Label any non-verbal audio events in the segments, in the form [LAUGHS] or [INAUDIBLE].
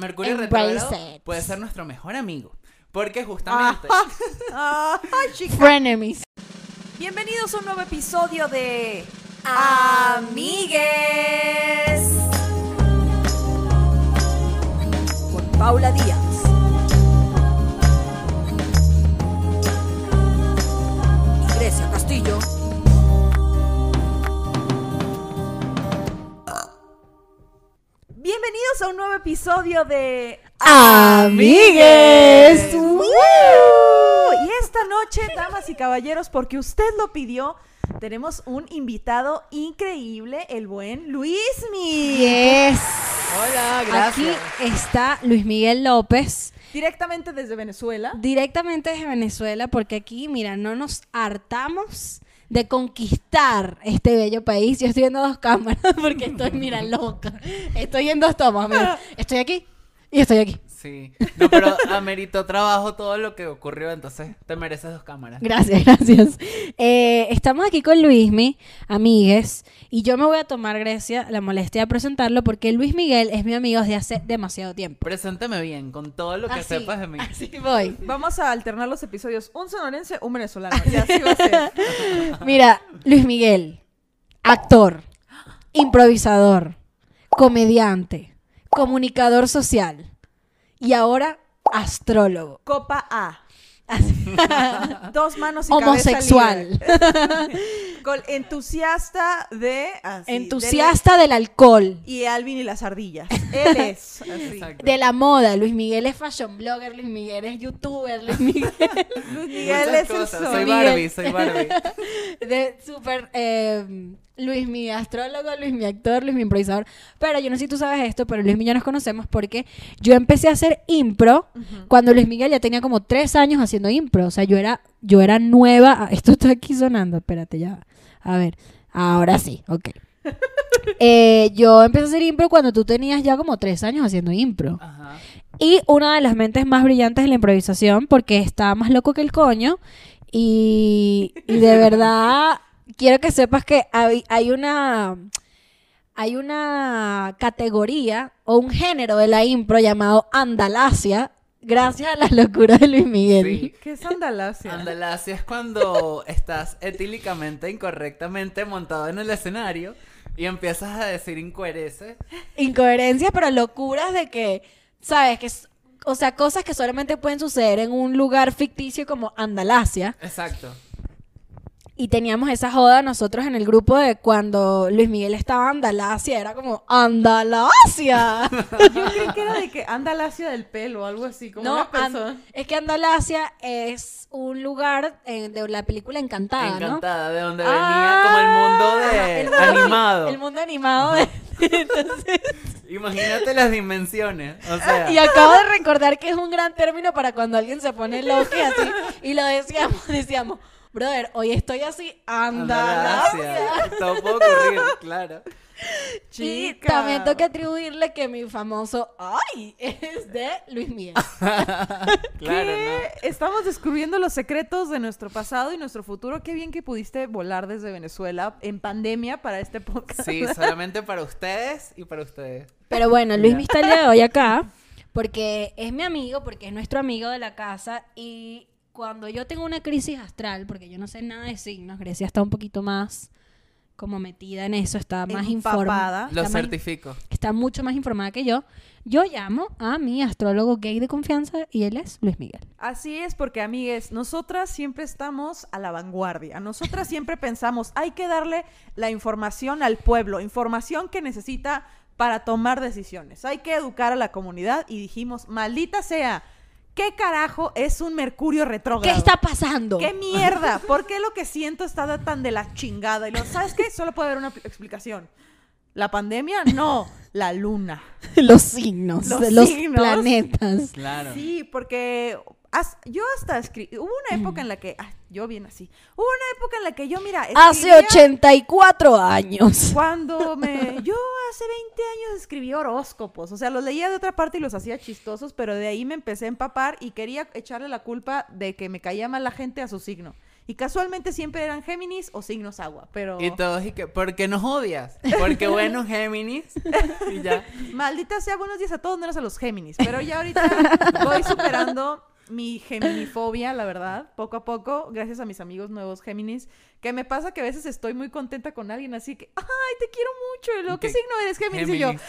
Mercurio retrógrado puede ser nuestro mejor amigo. Porque justamente. Ah, ay, [LAUGHS] chica. Frenemies. Bienvenidos a un nuevo episodio de Amigues. con Paula Díaz. Y Grecia Castillo. Bienvenidos a un nuevo episodio de Amigues. ¡Woo! Y esta noche, damas y caballeros, porque usted lo pidió, tenemos un invitado increíble, el buen Luismi. Yes. Hola, Aquí gracias. está Luis Miguel López, Directamente desde Venezuela. directamente desde Venezuela, porque aquí, mira, no nos hartamos de conquistar este bello país. Yo estoy viendo dos cámaras [LAUGHS] porque estoy, mira, loca. Estoy en dos tomas, mira. Estoy aquí y estoy aquí. Sí. No, pero ameritó trabajo todo lo que ocurrió, entonces te mereces dos cámaras. Gracias, gracias. Eh, estamos aquí con Luismi, amigues, y yo me voy a tomar, Grecia, la molestia de presentarlo porque Luis Miguel es mi amigo desde hace demasiado tiempo. Preséntame bien, con todo lo que Así, sepas de mí. Así voy. Vamos a alternar los episodios. Un sonorense, un venezolano. Y así va a ser. [LAUGHS] Mira, Luis Miguel, actor, improvisador, comediante, comunicador social y ahora astrólogo. Copa A. [LAUGHS] Dos manos y Homosexual. cabeza libre. [LAUGHS] Entusiasta de... así, Entusiasta del alcohol. y Alvin y las ardillas. Él es. [LAUGHS] así. De la moda, Luis Miguel es fashion blogger, Luis Miguel es youtuber, Luis Miguel Luis Miguel Muchas es el cosas. sol. Soy. Barbie, soy Barbie. de súper eh, Luis mi astrólogo, Luis mi actor, Luis mi improvisador. Pero yo no sé si tú sabes esto, pero Luis mi y yo nos conocemos porque yo empecé a hacer impro cuando Luis Miguel ya tenía como tres años haciendo impro. O sea, yo era, yo era nueva. Esto está aquí sonando, espérate ya. A ver, ahora sí, ok. [LAUGHS] Eh, yo empecé a hacer impro cuando tú tenías ya como tres años haciendo impro. Ajá. Y una de las mentes más brillantes de la improvisación, porque está más loco que el coño. Y, y de [LAUGHS] verdad, quiero que sepas que hay, hay una. Hay una categoría o un género de la impro llamado Andalasia, gracias a las locuras de Luis Miguel. Sí. ¿Qué es Andalasia? Andalasia es cuando estás etílicamente, incorrectamente montado en el escenario y empiezas a decir incoherencias. Incoherencias, pero locuras de que, ¿sabes? que es- O sea, cosas que solamente pueden suceder en un lugar ficticio como Andalasia. Exacto. Y teníamos esa joda nosotros en el grupo de cuando Luis Miguel estaba en Andalasia, era como ¡Andalasia! [LAUGHS] Yo creí que era de que Andalasia del pelo o algo así. Como no, una persona. Es que Andalasia es un lugar eh, de la película Encantada, ¿no? Encantada, de donde Ah, venía como el mundo de el mundo- animado. El mundo animado de... [LAUGHS] Entonces, Imagínate las dimensiones. O sea, y acabo de recordar que es un gran término para cuando alguien se pone loco y así. Y lo decíamos, decíamos, brother, hoy estoy así. Andalasia. Todo [LAUGHS] puede ocurrir, [LAUGHS] claro. Y Chica. también tengo que atribuirle que mi famoso ¡ay! es de Luis Miguel. [LAUGHS] Claro, ¿Qué? Estamos descubriendo los secretos de nuestro pasado y nuestro futuro. Qué bien que pudiste volar desde Venezuela en pandemia para este ¿no? podcast. Sí, solamente para ustedes y para ustedes. Pero bueno, Luis está el día de hoy acá porque es mi amigo, porque es nuestro amigo de la casa y cuando yo tengo una crisis astral, porque yo no sé nada de signos, Grecia está un poquito más como metida en eso, está más informada. Lo más- certifico. está mucho más informada que yo. Yo llamo a mi astrólogo gay de confianza y él es Luis Miguel. Así es, porque amigues, nosotras siempre estamos a la vanguardia. Nosotras siempre pensamos, hay que darle la información al pueblo, información que necesita para tomar decisiones. Hay que educar a la comunidad y dijimos, maldita sea, ¿qué carajo es un Mercurio ¿Qué retrógrado? está pasando? ¿Qué mierda? ¿Por qué lo que siento está tan de la chingada? Y lo, ¿sabes qué? Solo puede haber una pl- explicación. ¿La pandemia? No, la luna. [LAUGHS] los signos, Los los, signos. planetas. Claro. Sí, porque as- yo hasta escribí. Hubo una época en la que. ah, yo bien así. Hubo una época en la que yo, mira. Hace escribía 84 años. [LAUGHS] Cuando me. Yo hace 20 años escribí horóscopos. O sea, los leía de otra parte y los hacía chistosos, pero de ahí me empecé a empapar y quería echarle la culpa de que me caía mal la gente a su signo. Y casualmente siempre eran Géminis o signos agua, pero... Y todos, y que, ¿por qué nos odias? Porque bueno, Géminis. Y ya. Maldita sea, buenos días a todos, menos a los Géminis. Pero ya ahorita [LAUGHS] voy superando mi geminifobia, la verdad, poco a poco, gracias a mis amigos nuevos Géminis, que me pasa que a veces estoy muy contenta con alguien así que, ay, te quiero mucho, y luego, ¿qué ¿Qué? signo eres Géminis? Y yo, Géminis.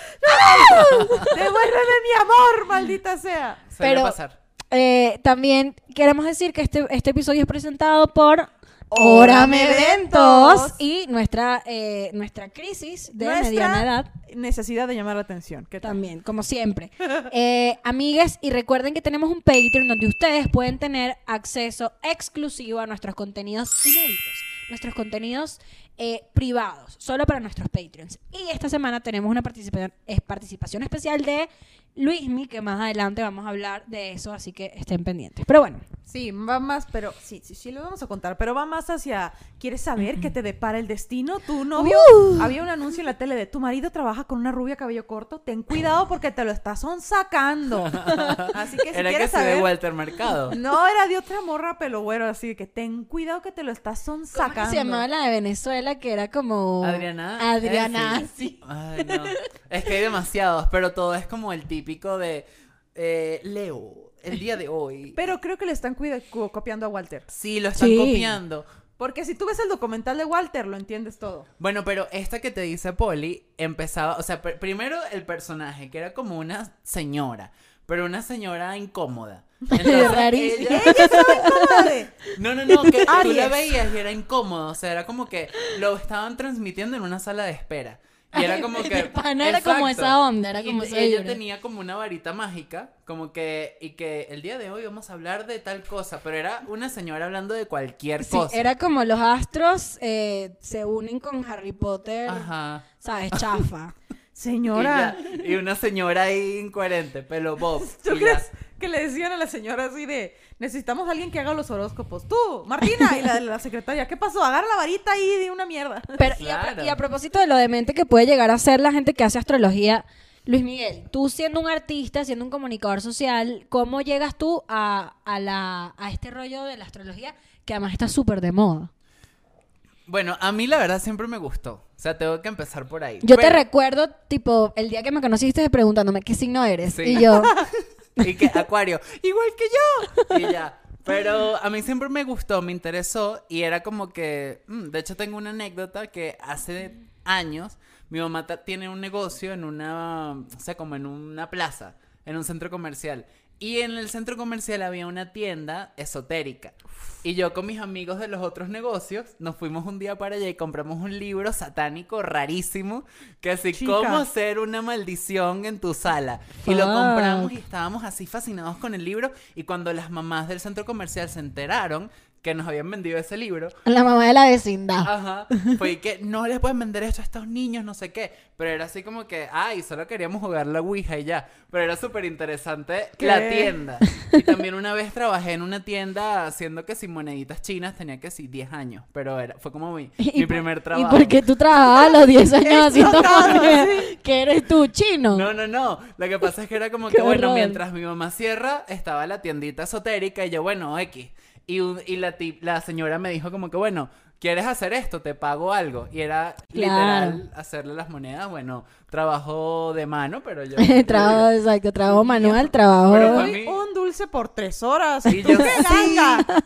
devuélveme mi amor, maldita sea. Pero- pasar. Eh, también queremos decir que este, este episodio es presentado por Órame Órame Eventos. Y nuestra, eh, nuestra crisis de Nuestra mediana edad Necesidad de llamar la atención. ¿Qué tal? también, como siempre. [LAUGHS] Eh, amigues, y recuerden que tenemos un Patreon donde ustedes pueden tener acceso exclusivo a nuestros contenidos inéditos, nuestros contenidos eh, privados, solo para nuestros Patreons. Y esta semana tenemos una participación, participación especial de Luismi, que más adelante vamos a hablar de eso, así que estén pendientes. Pero bueno, Sí, va más, pero sí, sí, sí, lo vamos a contar, pero va más hacia, ¿quieres saber qué te depara el destino? Tu novio, Uh. había un anuncio en la tele de tu marido trabaja con una rubia cabello corto, ten cuidado porque te lo estás sacando. [LAUGHS] Así que si Era que quieres se de saber, Walter Mercado. no era de otra morra pelo güero, así que ten cuidado que te lo estás ¿cómo sacando. que se llamaba la de Venezuela? Que era como... Adriana. Adriana, eh, sí. Ay, no. Es que hay demasiados, pero todo es como el típico de eh, Leo, el día de hoy. [LAUGHS] Pero creo que le están copiando a Walter. Sí, lo están Sí. copiando. Porque si tú ves el documental de Walter, lo entiendes todo. Bueno, pero esta que te dice Polly empezaba, o sea, pr- primero el personaje, que era como una señora, pero una señora incómoda. [LAUGHS] Entonces, ella- Madre. [LAUGHS] No, no, no, que tú Aries. la veías y era incómodo, o sea, era como que lo estaban transmitiendo en una sala de espera. Y era como que... El pana era como esa onda, era Y como esa ella tenía como una varita mágica, como que... Y que el día de hoy vamos a hablar de tal cosa, pero era una señora hablando de cualquier Sí, cosa. era como los astros eh, se unen con Harry Potter, Ajá. ¿sabes? Chafa. Señora. [LAUGHS] Y, ya, y una señora ahí incoherente, pelo bob. [LAUGHS] ¿Tú y ya. Que le decían a la señora así de necesitamos a alguien que haga los horóscopos? Tú, Martina, y la, la [LAUGHS] secretaria, ¿qué pasó? Agarra la varita ahí de una mierda. Pero, y, a, Claro. y a propósito de lo demente que puede llegar a ser la gente que hace astrología, Luis Miguel, tú siendo un artista, siendo un comunicador social, ¿cómo llegas tú a, a, la, a este rollo de la astrología que además está súper de moda? Bueno, a mí la verdad siempre me gustó. O sea, tengo que empezar por ahí. Yo te recuerdo, tipo, el día que me conociste preguntándome qué signo eres. Sí. Y yo, [LAUGHS] Y que Acuario, igual que yo. Y ya. Pero a mí siempre me gustó, me interesó y era como que, mm, de hecho tengo una anécdota que hace años mi mamá tiene un negocio en una, o sea, como en una plaza, en un centro comercial. Y en el centro comercial había una tienda esotérica. Y yo con mis amigos de los otros negocios nos fuimos un día para allá y compramos un libro satánico rarísimo que así Chica. cómo hacer una maldición en tu sala. Y lo compramos y estábamos así fascinados con el libro y cuando las mamás del centro comercial se enteraron que nos habían vendido ese libro, la mamá de la vecindad. Ajá. [LAUGHS] Fue que no les pueden vender esto a estos niños, no sé qué. Pero era así como que, ay, solo queríamos jugar la Ouija y ya. Pero era súper interesante la tienda. Y también una vez trabajé en una tienda haciendo que sin moneditas chinas tenía que sí 10 años. Pero era, fue como mi, [LAUGHS] Y mi primer ¿Y trabajo. por qué tú trabajabas a los 10 años [LAUGHS] haciendo Explotado, moneda? ¿Que eres tú, chino? No, no, no. Lo que pasa es que era como que, bueno, mientras mi mamá cierra, estaba la tiendita esotérica y yo, bueno, X. Y, un- y la, ti- la señora me dijo como que, bueno, ¿quieres hacer esto? Te pago algo. Y era Claro. literal hacerle las monedas. Bueno, trabajo de mano, pero yo... [LAUGHS] trabajo, exacto, trabajo manual, trabajo... Pero mí- un dulce por tres horas. Y ¿Tú yo, qué? [LAUGHS]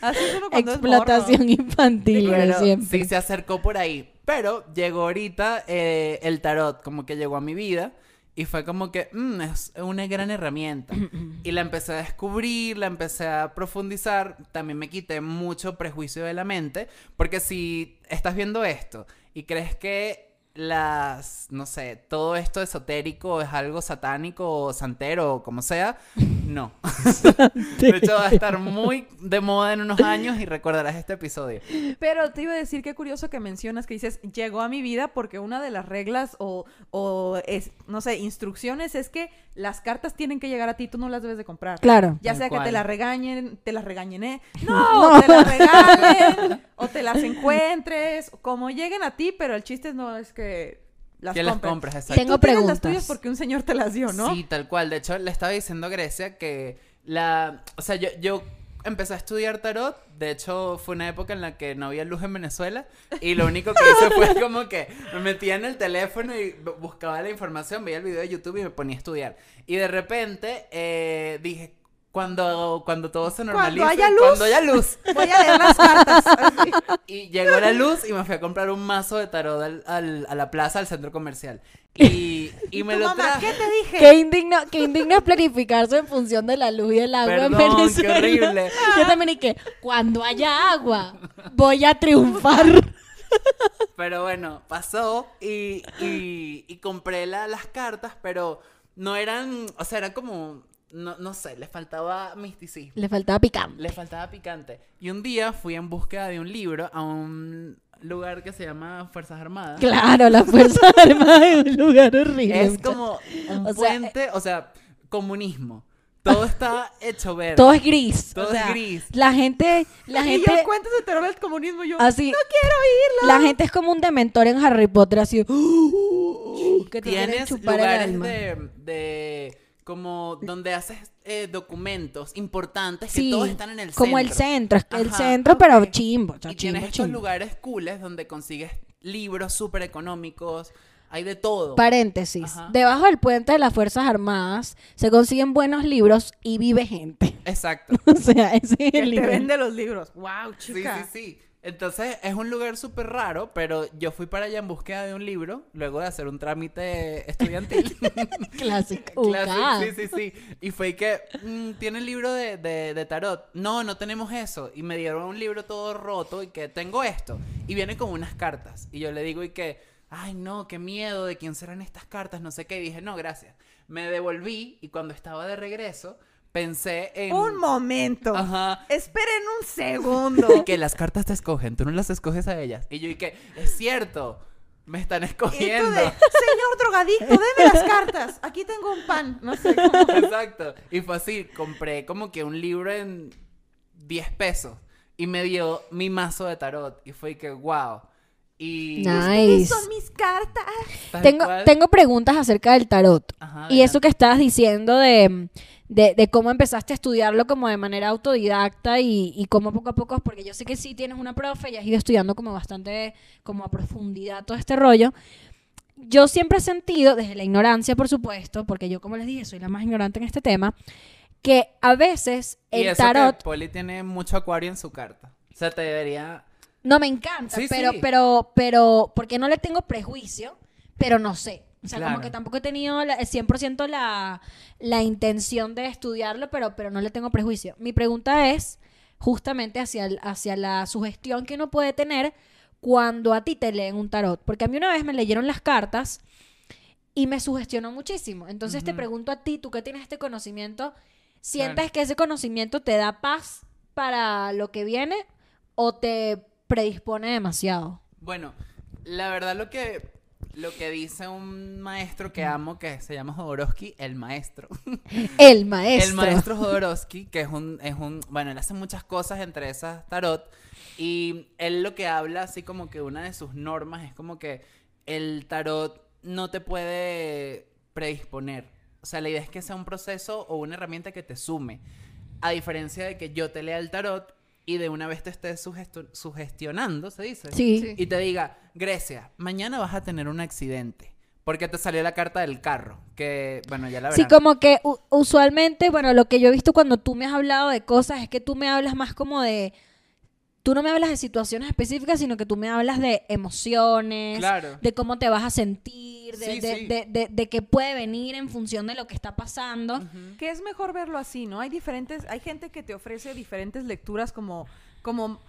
Así es Explotación infantil, Pero siempre. sí se acercó por ahí. Pero llegó ahorita eh, el tarot, como que llegó a mi vida. Y fue como que mm, es una gran herramienta. [CLEARS THROAT] y la empecé a descubrir, la empecé a profundizar. También me quité mucho prejuicio de la mente. Porque si estás viendo esto y crees que las, no sé, todo esto esotérico es algo satánico o santero o como sea, no. [LAUGHS] de hecho va a estar muy de moda en unos años y recordarás este episodio. Pero te iba a decir qué curioso que mencionas que dices llegó a mi vida porque una de las reglas o, o es, no sé, instrucciones es que las cartas tienen que llegar a ti, tú no las debes de comprar. Claro. Ya sea que te las regañen, te las regañen, ¿eh? [LAUGHS] No, te las regalen o te las encuentres, como lleguen a ti, pero el chiste no es que las que las compres. compras, exacto. Tengo las preguntas. tuyas porque un señor te las dio, ¿no? Sí, tal cual. De hecho, le estaba diciendo a Grecia que la... O sea, yo, yo empecé a estudiar tarot. De hecho, fue una época en la que no había luz en Venezuela. Y lo único que hice fue [LAUGHS] como que me metía en el teléfono y bu- buscaba la información, veía el video de YouTube y me ponía a estudiar. Y de repente eh, dije, cuando, cuando todo se normalice, haya luz. cuando haya luz. [LAUGHS] Voy a leer las cartas. Así. [LAUGHS] Y llegó la luz y me fui a comprar un mazo de tarot al- al- a la plaza, al centro comercial. Y, y me lo mamá, traje. ¿qué te dije? Qué indigno, qué indigno es planificarse en función de la luz y el agua en Perdón, qué Venezuela. horrible. Yo también que cuando haya agua voy a triunfar. [LAUGHS] Pero bueno, pasó y, y, y compré la- las cartas, pero no eran, o sea, era como, no, no sé, le faltaba misticismo, Le faltaba picante. le faltaba picante. Y un día fui en búsqueda de un libro a un lugar que se llama Fuerzas Armadas. Claro, la Fuerza [LAUGHS] Armada es un lugar horrible. Es como un O sea, puente, o sea, comunismo. Todo está hecho verde. Todo es gris. Todo o sea, es gris. La gente, la y gente, yo cuentos de terror del comunismo. Yo, así. no quiero oírlo. La gente es como un dementor en Harry Potter, así. [GASPS] que te quiere Tienes chupar el lugares alma. de, de como donde haces eh, documentos importantes que Sí, todos están en el como centro. el centro, es que el centro, pero chimbo, o sea, Y tienes chimbo, estos lugares cooles donde consigues libros súper económicos, hay de todo. Paréntesis. Ajá. Debajo del puente de las Fuerzas Armadas se consiguen buenos libros y vive gente. [LAUGHS] Exacto. o sea, ese es el te nivel. vende los libros. Wow, Sí, chica. sí, sí. Entonces es un lugar súper raro, pero yo fui para allá en búsqueda de un libro, luego de hacer un trámite estudiantil. [LAUGHS] Clásico. [LAUGHS] Clásico, sí, sí, sí. Y fue que, mm, ¿tiene el libro de, de, de tarot? No, no tenemos eso. Y me dieron un libro todo roto y que tengo esto. Y viene con unas cartas. Y yo le digo y que, ay no, qué miedo, ¿de quién serán estas cartas? No sé qué. Y dije, no, gracias. Me devolví y cuando estaba de regreso, pensé en... Un momento. Ajá. Esperen un segundo. Y [LAUGHS] que las cartas te escogen, tú no las escoges a ellas. Y yo y que, es cierto, me están Y tú escogiendo. de, señor drogadicto, deme las [LAUGHS] cartas. Aquí tengo un pan. No sé cómo. Exacto. Y fue así, compré como que un libro en 10 pesos y me dio mi mazo de tarot y fue que wow. Y Nice. Son mis cartas. Tengo, cual- tengo preguntas acerca del tarot. Ajá, Y eso que estabas diciendo de, de, de cómo empezaste a estudiarlo como de manera autodidacta y, y cómo poco a poco, porque yo sé que sí tienes una profe y has ido estudiando como bastante, como a profundidad todo este rollo. Yo siempre he sentido, desde la ignorancia, por supuesto, porque yo, como les dije, soy la más ignorante en este tema, que a veces Y el eso tarot que Poli tiene mucho acuario en su carta. O sea, te debería... no me encanta, Sí, pero, sí. pero, pero, porque no le tengo prejuicio, pero no sé. O sea, Claro. como que tampoco he tenido la- el 100% la, la intención de estudiarlo, pero, pero no le tengo prejuicio. Mi pregunta es justamente hacia, el- hacia la sugestión que uno puede tener cuando a ti te leen un tarot. Porque a mí una vez me leyeron las cartas y me sugestionó muchísimo. Entonces te pregunto a ti, tú que tienes este conocimiento, ¿sientes Claro. que ese conocimiento te da paz para lo que viene o te predispone demasiado? Bueno, la verdad lo que... Lo que dice un maestro que amo, que se llama Jodorowsky, el maestro. [LAUGHS] El maestro. El maestro [LAUGHS] Jodorowsky, que es un, es un, bueno, él hace muchas cosas entre esas tarot, y él lo que habla, así como que una de sus normas es como que el tarot no te puede predisponer. O sea, la idea es que sea un proceso o una herramienta que te sume. A diferencia de que yo te lea el tarot y de una vez te esté sugesto- sugestionando, se dice. Sí. Sí. Y te diga, Grecia, mañana vas a tener un accidente. Porque te salió la carta del carro. Que, bueno, ya la verán. Sí, como que usualmente, bueno, lo que yo he visto cuando tú me has hablado de cosas es que tú me hablas más como de... Tú no me hablas de situaciones específicas, sino que tú me hablas de emociones, Claro. de cómo te vas a sentir, de, Sí, de, sí. de- de- de que puede venir en función de lo que está pasando. Que es mejor verlo así, ¿no? Hay diferentes, hay gente que te ofrece diferentes lecturas como, como,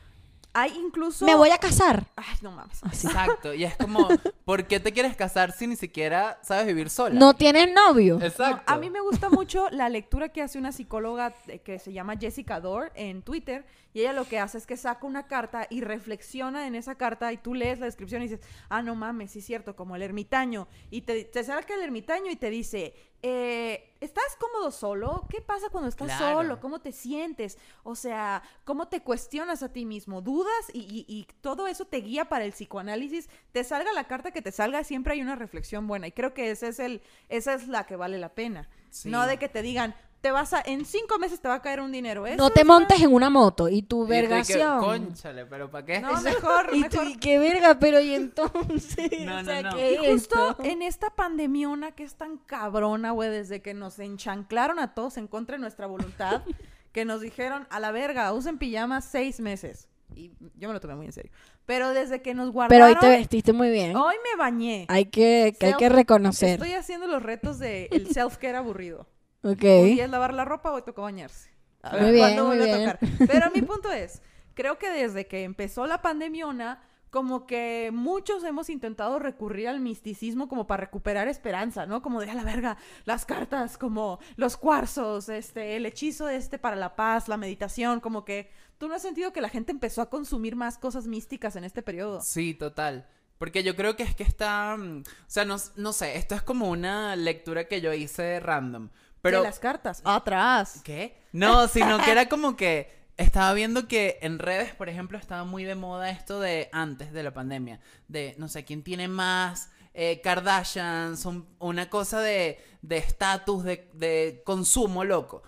hay incluso... Me voy a casar. Ay, no mames. Exacto, y es como, ¿por qué te quieres casar si ni siquiera sabes vivir sola? No tienes novio. Exacto. No, a mí me gusta mucho la lectura que hace una psicóloga eh, que se llama Jessica Dore en Twitter y ella lo que hace es que saca una carta y reflexiona en esa carta y tú lees la descripción y dices, ah, no mames, sí es cierto, como el ermitaño. Y te, te saca el ermitaño y te dice, eh, ¿estás cómodo solo? ¿Qué pasa cuando estás Claro. solo? ¿Cómo te sientes? O sea, ¿cómo te cuestionas a ti mismo? ¿Dudas? Y, y- y todo eso te guía para el psicoanálisis. Te salga la carta que te salga, siempre hay una reflexión buena. Y creo que esa es, el, esa es la que vale la pena. Sí. No de que te digan, te vas a, en cinco meses te va a caer un dinero. Eso No te montes en una moto y tu Y tú de que, vergación. Cónchale, pero ¿para qué? No, mejor, [LAUGHS] Y tú, y qué verga, pero y entonces, No, [LAUGHS] o no, sea, no. ¿qué Y es justo esto? en esta pandemiona que es tan cabrona, güey, desde que nos enchanclaron a todos en contra de nuestra voluntad, [LAUGHS] que nos dijeron, a la verga, usen pijamas seis meses. Y yo me lo tomé muy en serio. Pero desde que nos Pero guardaron, hoy te vestiste muy bien. hoy me bañé. Hay que, que hay que reconocer. Estoy haciendo los retos de el self-care aburrido. Ok. Un día es lavar la ropa, hoy toca bañarse. A Muy ver bien, muy vuelve a bien. tocar. [LAUGHS] Pero mi punto es, creo que desde que empezó la pandemiona, como que muchos hemos intentado recurrir al misticismo como para recuperar esperanza, ¿no? Como de a la verga, las cartas, como los cuarzos, este, el hechizo este para la paz, la meditación, como que tú no has sentido que la gente empezó a consumir más cosas místicas en este periodo. Sí, total. Porque yo creo que es que está. mm, O sea, no, no sé, esto es como una lectura que yo hice random. Pero. de las cartas. Atrás. ¿Qué? No, sino que era como que estaba viendo que en redes, por ejemplo, estaba muy de moda esto de antes de la pandemia. De, no sé, quién tiene más eh, Kardashians, un- una cosa de estatus, de, de consumo loco.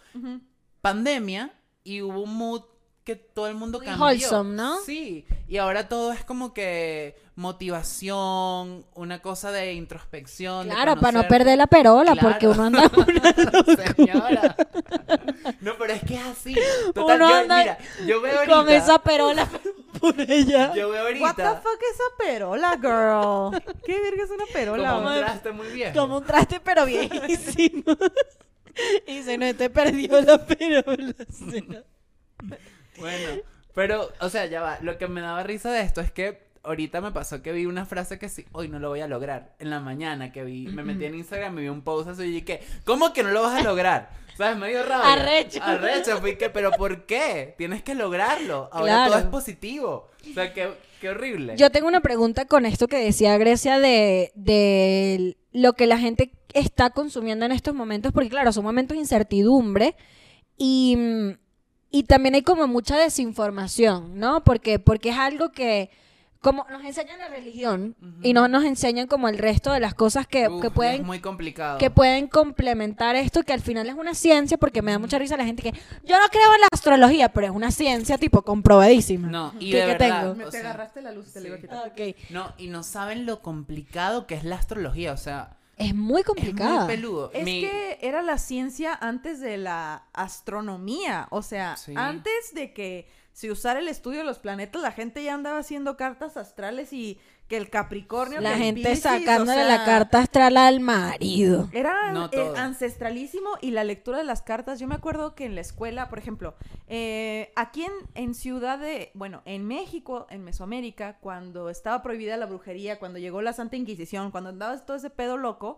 Pandemia y hubo un mood que todo el mundo Muy cambió. wholesome, ¿no? Sí, y ahora todo es como que motivación, una cosa de introspección. de Claro, para no perder la perola, Claro. porque uno anda [LAUGHS] Señora. No, pero es que es así. Total, Uno yo, anda mira, yo veo ahorita. con esa perola [LAUGHS] por ella. Yo veo What the ahorita. fuck esa perola, girl? ¿Qué verga es una perola? Como un traste muy viejo. Como un traste, pero viejísimo. [LAUGHS] y se no te perdió la perola. Bueno, pero, o sea, ya va. Lo que me daba risa de esto es que ahorita me pasó que vi una frase que sí, hoy no lo voy a lograr. En la mañana que vi, me metí en Instagram y vi un post así y dije, ¿cómo que no lo vas a lograr? ¿Sabes? Me dio rabia. Arrecho. Arrecho. Fui que, pero ¿por qué? Tienes que lograrlo. Ahora Claro. todo es positivo. O sea, qué, qué horrible. Yo tengo una pregunta con esto que decía Grecia de, de lo que la gente está consumiendo en estos momentos, porque claro, son momentos de incertidumbre y, mm, y también hay como mucha desinformación, ¿no? Porque, porque es algo que como nos enseñan la religión y no nos enseñan como el resto de las cosas que, Uf, que Es pueden muy complicado. que pueden complementar esto, que al final es una ciencia, porque me da mucha risa la gente que yo no creo en la astrología, pero es una ciencia tipo comprobadísima. No, y ¿Qué- de verdad. tengo? Me o te sea, agarraste la luz, te la iba a sí. quitar. Ok. No, y no saben lo complicado que es la astrología. O sea, Es muy es complicada. muy peludo. Es Mi- que era la ciencia antes de la astronomía. O sea, Sí. antes de que se usara el estudio de los planetas, la gente ya andaba haciendo cartas astrales y que el Capricornio. La que el gente Piscis, sacándole o sea, la carta astral al marido. Era No, eh, ancestralísimo y la lectura de las cartas. Yo me acuerdo que en la escuela, por ejemplo, eh, aquí en, en Ciudad de, bueno, en México, en Mesoamérica, cuando estaba prohibida la brujería, cuando llegó la Santa Inquisición, cuando andaba todo ese pedo loco,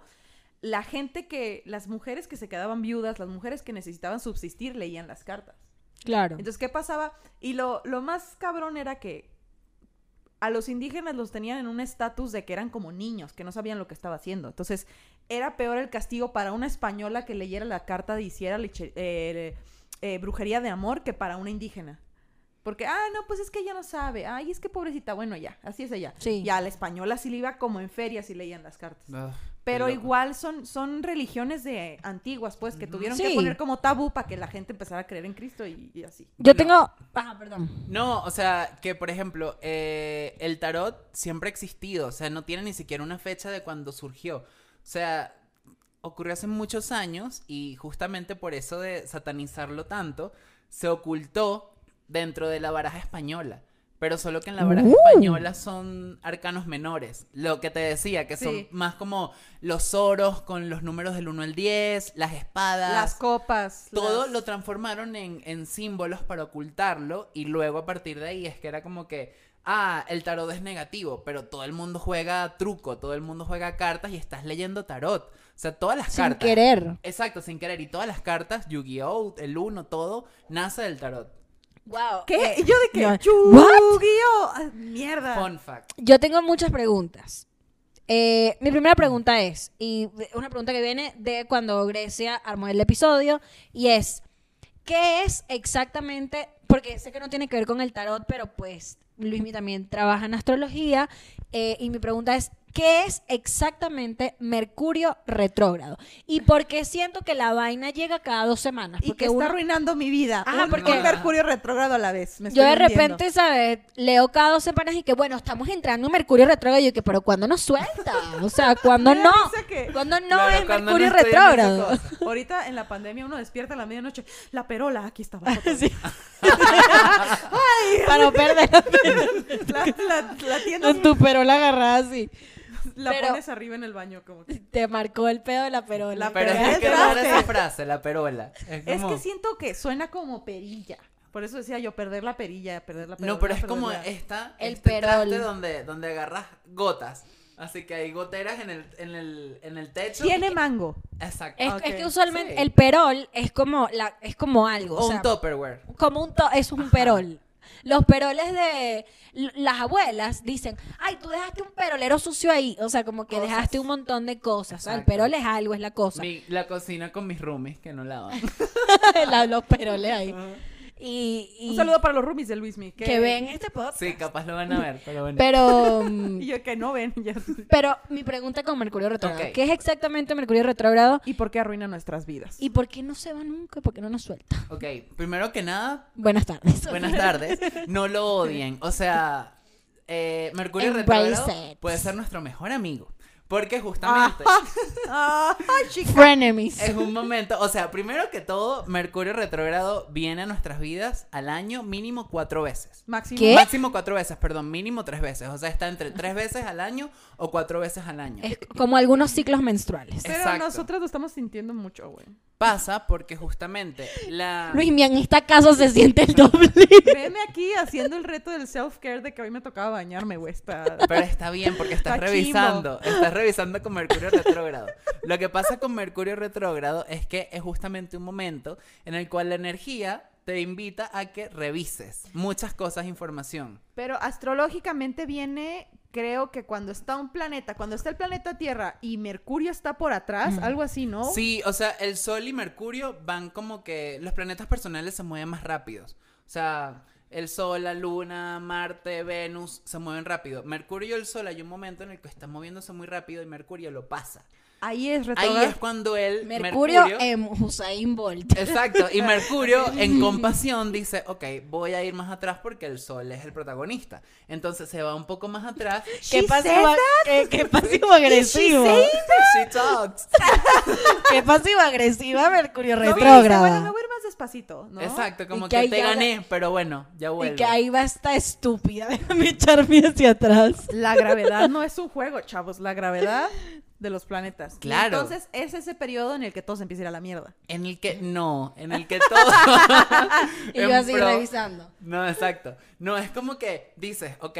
la gente que, las mujeres que se quedaban viudas, las mujeres que necesitaban subsistir, leían las cartas. Claro. Entonces, ¿qué pasaba? Y lo, lo más cabrón era que a los indígenas los tenían en un estatus de que eran como niños, que no sabían lo que estaba haciendo. Entonces, era peor el castigo para una española que leyera la carta y hiciera leche- eh, eh, brujería de amor que para una indígena. Porque, ah, no, pues es que ella no sabe. Ay, es que pobrecita. Bueno, ya, así es ella. Sí. Y a la española sí le iba como en ferias y leían las cartas. Ugh, Pero igual son, son religiones de antiguas, pues, que tuvieron que poner como tabú para que la gente empezara a creer en Cristo y, y así. Yo Bueno. tengo. Ah, perdón. No, o sea, que por ejemplo, eh, el tarot siempre ha existido, o sea, no tiene ni siquiera una fecha de cuando surgió. O sea, ocurrió hace muchos años y justamente por eso de satanizarlo tanto, se ocultó dentro de la baraja española. Pero solo que en la baraja Uh. española son arcanos menores. Lo que te decía, que son más como los oros con los números del 1 al 10, las espadas. Las copas. Todo las- lo transformaron en, en símbolos para ocultarlo y luego a partir de ahí es que era como que, ah, el tarot es negativo, pero todo el mundo juega truco, todo el mundo juega cartas y estás leyendo tarot. O sea, todas las Sin cartas. querer. Exacto, sin querer. Y todas las cartas, Yu-Gi-Oh, el uno, todo, nace del tarot. Wow. ¿Qué? ¿Y yo de qué? no. Yu-Gi-Oh! Ah, Mierda. Fun fact. Yo tengo muchas preguntas. Eh, mi primera pregunta es, y una pregunta que viene de cuando Grecia armó el episodio, y es, ¿qué es exactamente? Porque sé que no tiene que ver con el tarot, pero pues Luismi también trabaja en astrología, eh, y mi pregunta es, ¿qué es exactamente Mercurio retrógrado? Y por qué siento que la vaina llega cada dos semanas. Y Porque que está uno- arruinando mi vida. Ajá, Un- porque- un Mercurio retrógrado a la vez. me yo de hundiendo. repente, ¿sabes? Leo cada dos semanas y que, bueno, estamos entrando en Mercurio retrógrado. Y yo que, pero ¿cuándo nos suelta? O sea, [LAUGHS] ¿cuándo no? que- ¿Cuándo no Claro, es cuando Mercurio no retrógrado? [LAUGHS] Ahorita en la pandemia uno despierta a la medianoche. La perola, aquí está. abajo. [LAUGHS] Sí. Para no perder La, la, la tienda con tu perola agarrada así. La pero- pones arriba en el baño. Como que- Te marcó el pedo de la perola. La es que esa frase, la perola. Es, que siento que suena como perilla. Por eso decía yo, perder la perilla, perder la perola. No, pero es como la- esta, El este perol. traste donde, donde agarras gotas. Así que hay goteras en el, en el, en el techo. Tiene mango. Exacto. Es, que usualmente sí. el perol es como la, es como algo. O o sea, un tupperware. como un to- es un perol. Los peroles de las abuelas dicen, ay, tú dejaste un perolero sucio ahí. O sea, como que Cosas. dejaste un montón de cosas. O sea, el perol es algo, es la cosa. Mi- la cocina con mis roomies que no lavan. [LAUGHS] La- los peroles ahí. Y, y Un saludo para los roomies de Luismi. Que, que ven este podcast. Sí, capaz lo van a ver, pero bueno. Pero, [LAUGHS] Y yo que no ven. ya. pero mi pregunta con Mercurio retrógrado. Ok. ¿Qué es exactamente Mercurio retrógrado? ¿Y por qué arruina nuestras vidas? ¿Y por qué no se va nunca? ¿Por qué no nos suelta? Ok, primero que nada, Buenas tardes. buenas tardes. No lo odien. O sea, eh, Mercurio [LAUGHS] Embrace retrógrado it. puede ser nuestro mejor amigo. Porque justamente [LAUGHS] Ay, chica. Frenemies. es un momento, o sea, primero que todo, Mercurio retrógrado viene a nuestras vidas al año mínimo cuatro veces. Máximo. ¿Qué? Máximo cuatro veces, perdón, mínimo tres veces. O sea, está entre tres veces al año o cuatro veces al año. Es como algunos ciclos menstruales. Pero Exacto. nosotros lo estamos sintiendo mucho, güey. Pasa porque justamente la... Luis, mi, en esta casa se siente el doble. Veme aquí haciendo el reto del self-care de que hoy me tocaba bañarme, güey. Está... Pero está bien porque estás Está revisando, estás revisando con Mercurio retrógrado. Lo que pasa con Mercurio retrógrado es que es justamente un momento en el cual la energía te invita a que revises muchas cosas, información. Pero astrológicamente viene, creo que cuando está un planeta, cuando está el planeta Tierra y Mercurio está por atrás, algo así, ¿no? Sí, o sea, el Sol y Mercurio van como que los planetas personales se mueven más rápidos. O sea, el Sol, la Luna, Marte, Venus se mueven rápido. Mercurio y el Sol hay un momento en el que están moviéndose muy rápido y Mercurio lo pasa. Ahí es Ahí retrogrado. es cuando el Mercurio, en Usain Bolt. Exacto, y Mercurio en [LAUGHS] compasión dice, ok, voy a ir más atrás porque el Sol es el protagonista. Entonces se va un poco más atrás. ¿Qué pasivo, qué, qué pasivo agresivo? She talks. [LAUGHS] Qué pasivo agresiva Mercurio No, retrógrado. Bueno, me voy a ir más despacito, ¿no? Exacto, como Y que, que ahí te gané, pero bueno, ya vuelvo. y que ahí va esta estúpida. [LAUGHS] Déjame echarme hacia atrás. La gravedad no es un juego, chavos. La gravedad de los planetas. Y Claro. entonces es ese periodo en el que todo se empieza a ir a la mierda. En el que, no, en el que [LAUGHS] todo... Y yo así pro- revisando. No, exacto. No, es como que dices, ok,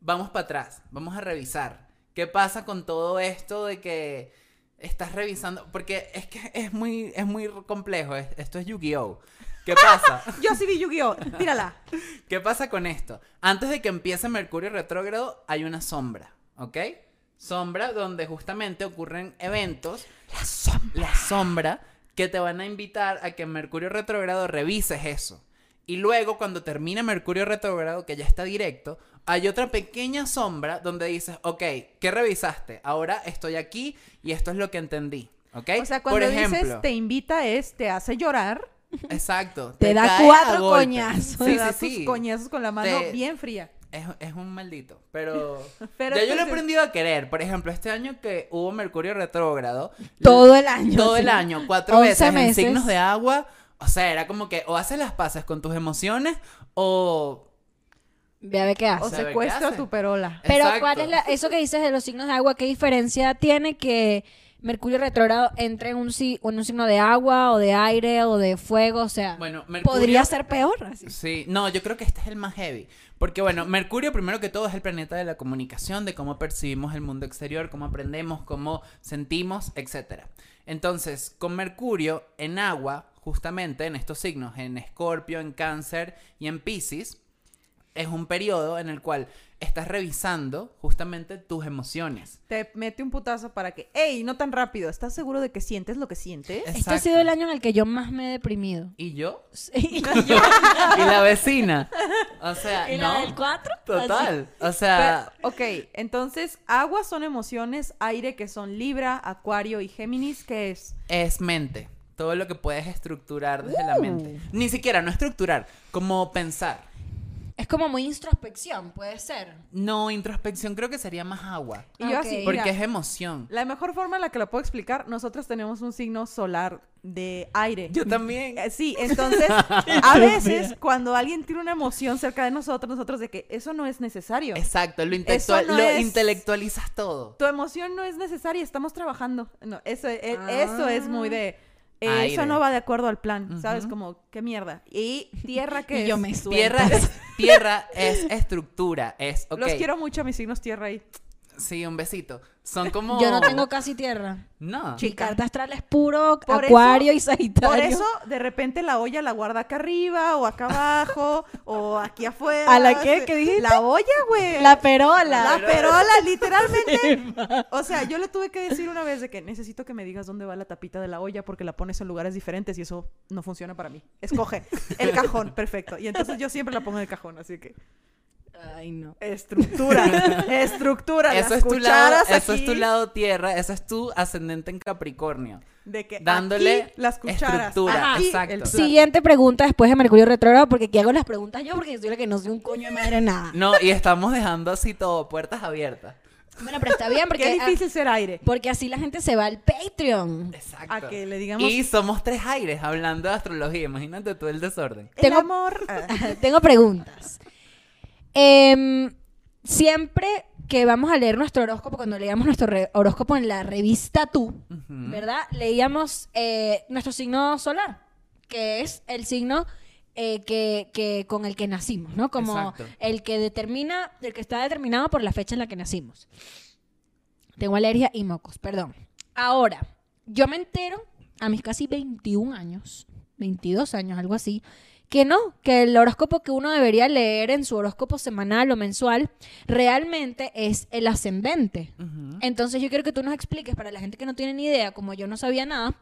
vamos para atrás, vamos a revisar. ¿Qué pasa con todo esto de que estás revisando? Porque es que es muy, es muy complejo, es- esto es Yu-Gi-Oh! ¿Qué pasa? [LAUGHS] Yo sí vi Yu-Gi-Oh! Tírala. ¿Qué pasa con esto? Antes de que empiece Mercurio retrógrado, hay una sombra, ¿ok? Sombra donde justamente ocurren eventos. La sombra. La sombra que te van a invitar a que Mercurio retrógrado revises eso. Y luego, cuando termina Mercurio retrógrado, que ya está directo, hay otra pequeña sombra donde dices, ok, ¿qué revisaste? Ahora estoy aquí y esto es lo que entendí. ¿Ok? O sea, cuando Por ejemplo, dices te invita es, te hace llorar, exacto. Te da cuatro coñazos. te Sí, da sí, tus coñazos con la mano Te- bien fría. Es, es un maldito, pero, [LAUGHS] Pero ya yo lo he aprendido a querer. Por ejemplo, este año que hubo Mercurio retrógrado, Todo el año. todo sí. el año, cuatro 11 veces en meses. signos de agua, o sea, era como que o haces las paces con tus emociones o Ve a ver qué hace. O secuestro a tu perola. Pero Exacto. ¿cuál es la, eso que dices de los signos de agua? ¿Qué diferencia tiene que Mercurio retrógrado entre en un, en un signo de agua o de aire o de fuego? O sea, Bueno, Mercurio- podría ser peor. así. Sí, no, yo creo que este es el más heavy. Porque bueno, Mercurio primero que todo es el planeta de la comunicación, de cómo percibimos el mundo exterior, cómo aprendemos, cómo sentimos, etc. Entonces, con Mercurio en agua, justamente en estos signos, en Escorpio, en Cáncer y en Pisces, es un periodo en el cual estás revisando justamente tus emociones. Te mete un putazo para que, ¡ey! No tan rápido. ¿Estás seguro de que sientes lo que sientes? Este ha Exacto. sido el año en el que yo más me he deprimido. ¿Y yo? Sí. [LAUGHS] ¿Y la vecina? O sea, ¿Y no. la del 4? Total. O sea, Pero, ok, entonces, agua son emociones, aire que son Libra, Acuario y Géminis, ¿qué es? es mente. Todo lo que puedes estructurar desde la mente. Ni siquiera, no estructurar, como pensar. Es como muy introspección, puede ser. No, introspección creo que sería más agua. Y yo así, Porque mira, es emoción. la mejor forma en la que lo puedo explicar, nosotros tenemos un signo solar de aire. Yo también. Eh, Sí, entonces, [LAUGHS] a veces cuando alguien tiene una emoción cerca de nosotros, nosotros de que eso no es necesario. Exacto, lo, intelectual- no lo es- intelectualizas todo. Tu emoción no es necesaria, estamos trabajando. No, eso, e- Ah. eso es muy de... eh, eso no va de acuerdo al plan, ¿sabes? Como, qué mierda. Y tierra que [LAUGHS] Y yo es? me. [LAUGHS] Tierra es, tierra es estructura, es, ok. Los quiero mucho a mis signos tierra ahí. Sí, un besito. Son como... [LAUGHS] Yo no tengo casi tierra. No. Mi Chica. carta astral es puro Por acuario eso- y sagitario. Por eso, de repente, la olla la guarda acá arriba, o acá abajo, [LAUGHS] o aquí afuera. ¿A la qué? ¿Qué dijiste? La olla, güey. La perola. La perola, literalmente. [LAUGHS] O sea, yo le tuve que decir una vez de que necesito que me digas dónde va la tapita de la olla porque la pones en lugares diferentes y eso no funciona para mí. Escoge el cajón, perfecto. Y entonces yo siempre la pongo en el cajón, así que Ay, no. estructura, [LAUGHS] estructura. Eso las es, tu lado, es tu tierra, eso es tu ascendente en Capricornio. de que dándole aquí las cucharas, estructura, aquí exacto. el. Siguiente pregunta después de Mercurio retrógrado, porque aquí hago las preguntas yo, porque soy la que no soy un coño de madre nada. No, y estamos dejando así todo, puertas abiertas. Bueno, pero está bien, [LAUGHS] porque, Qué difícil ser aire. porque así la gente se va al Patreon. Exacto. A que le digamos Y somos tres aires hablando de astrología, imagínate tú el desorden. el Tengo- amor. ah, [LAUGHS] Tengo preguntas. Em, siempre que vamos a leer nuestro horóscopo, cuando leíamos nuestro horóscopo en la revista Tú. ¿verdad? Leíamos eh, nuestro signo solar, que es el signo eh, que, que- con el que nacimos, ¿no? Como Exacto. el que determina, el que está determinado por la fecha en la que nacimos. Tengo alergia y mocos, perdón. Ahora, yo me entero a mis casi 21 años, 22 años, algo así, que no, que el horóscopo que uno debería leer en su horóscopo semanal o mensual realmente es el ascendente. Entonces yo quiero que tú nos expliques, para la gente que no tiene ni idea, como yo no sabía nada,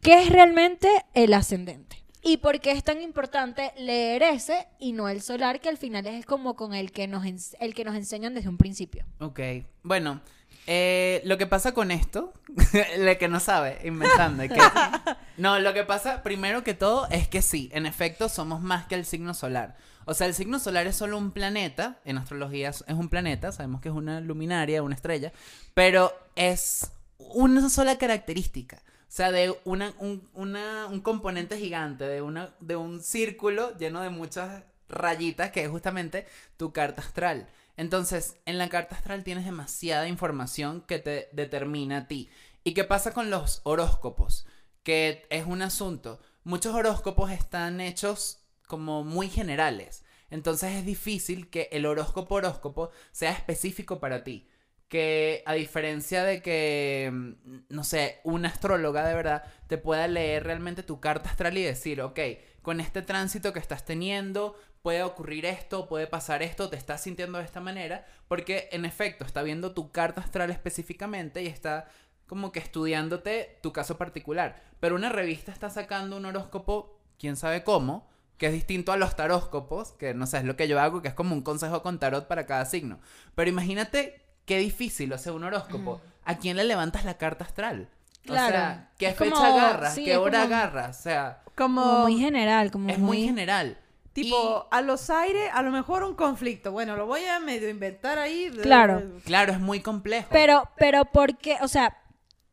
qué es realmente el ascendente. Y por qué es tan importante leer ese y no el solar, que al final es como con el que nos, el que nos enseñan desde un principio. Ok, bueno, eh, lo que pasa con esto, [LAUGHS] el que no sabe, inventando, que- [LAUGHS] no, lo que pasa primero que todo es que sí, en efecto somos más que el signo solar. O sea, el signo solar es solo un planeta, en astrología es un planeta, sabemos que es una luminaria, una estrella, pero es una sola característica. O sea, de una, un, una- un componente gigante, de, una, de un círculo lleno de muchas rayitas, que es justamente tu carta astral. Entonces, en la carta astral tienes demasiada información que te determina a ti. ¿Y qué pasa con los horóscopos? Que es un asunto. Muchos horóscopos están hechos como muy generales. Entonces es difícil que el horóscopo horóscopo sea específico para ti. Que a diferencia de que, mm, no sé, una astróloga de verdad te pueda leer realmente tu carta astral y decir, ok, con este tránsito que estás teniendo puede ocurrir esto, puede pasar esto, te estás sintiendo de esta manera, porque en efecto está viendo tu carta astral específicamente y está como que estudiándote tu caso particular. Pero una revista está sacando un horóscopo, quién sabe cómo, que es distinto a los taróscopos, que no sé, es lo que yo hago, que es como un consejo con tarot para cada signo. Pero imagínate qué difícil, o sea, un horóscopo. ¿A quién le levantas la carta astral? Claro. O sea, ¿qué Es fecha como- agarras? sí, ¿Qué es hora como- agarras? O sea, Como, Como muy general, como es muy general. tipo, a los aires, a lo mejor un conflicto. Bueno, lo voy a medio inventar ahí. Claro. Claro, es muy complejo. Pero, pero ¿por qué? O sea,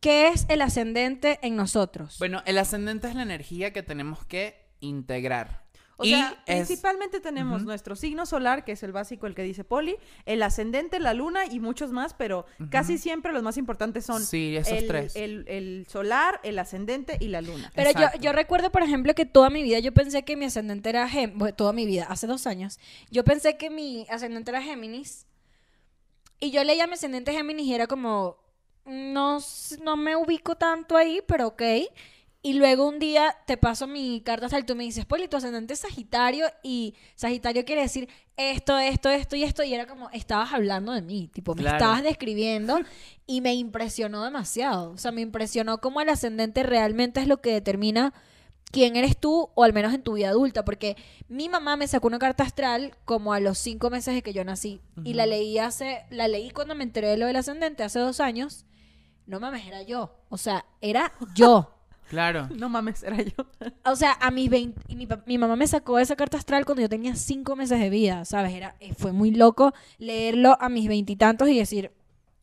¿qué es el ascendente en nosotros? Bueno, el ascendente es la energía que tenemos que integrar. O Y sea, es- principalmente tenemos nuestro signo solar, que es el básico, el que dice Poli, el ascendente, la luna y muchos más, pero casi siempre los más importantes son Sí, esos el, tres. el- el solar, el ascendente y la luna. Pero yo, yo recuerdo, por ejemplo, que toda mi vida yo pensé que mi ascendente era Géminis. Bueno, toda mi vida, hace dos años. Yo pensé que mi ascendente era Géminis. Y yo leía mi ascendente Géminis y era como. No, s- no me ubico tanto ahí, pero ok. Y luego un día te paso mi carta astral y tú me dices, Poli, tu ascendente es Sagitario y Sagitario quiere decir esto, esto, esto y esto. Y era como, estabas hablando de mí, tipo, me Claro. estabas describiendo [LAUGHS] y me impresionó demasiado. O sea, me impresionó cómo el ascendente realmente es lo que determina quién eres tú o al menos en tu vida adulta. Porque mi mamá me sacó una carta astral como a los cinco meses de que yo nací. Y la leí hace, la leí cuando me enteré de lo del ascendente hace dos años. No mames, era yo. O sea, era yo. [LAUGHS] Claro. No mames, era yo. [LAUGHS] O sea, a mis 20... y mi, pa- mi mamá me sacó esa carta astral cuando yo tenía cinco meses de vida, ¿sabes? Era, eh, fue muy loco leerlo a mis veintitantos y, decir,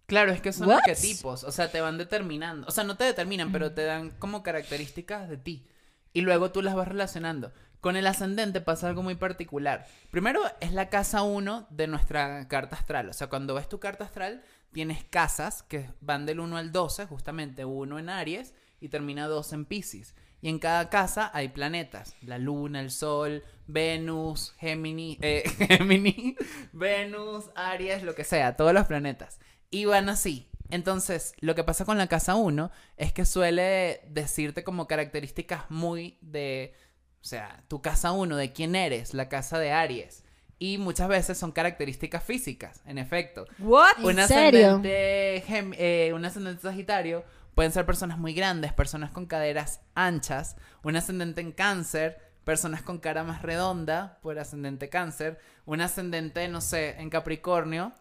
Claro, es que son What? arquetipos, o sea, te van determinando, o sea, no te determinan, pero te dan como características de ti. Y luego tú las vas relacionando. Con el ascendente pasa algo muy particular. Primero es la casa 1 de nuestra carta astral, o sea, cuando ves tu carta astral tienes casas que van del 1 al 12, justamente uno en Aries y termina 2 en Pisces. Y en cada casa hay planetas, la luna, el sol, Venus, Géminis, eh, [LAUGHS] Géminis, Venus, Aries, lo que sea, todos los planetas. Y van así. Entonces, lo que pasa con la casa 1 es que suele decirte como características muy de, o sea, tu casa 1, de quién eres, la casa de Aries. Y muchas veces son características físicas, en efecto. ¿What? ¿En serio? gem- eh, un ascendente sagitario pueden ser personas muy grandes, personas con caderas anchas, un ascendente en cáncer, personas con cara más redonda, por ascendente cáncer, un ascendente, no sé, en Capricornio,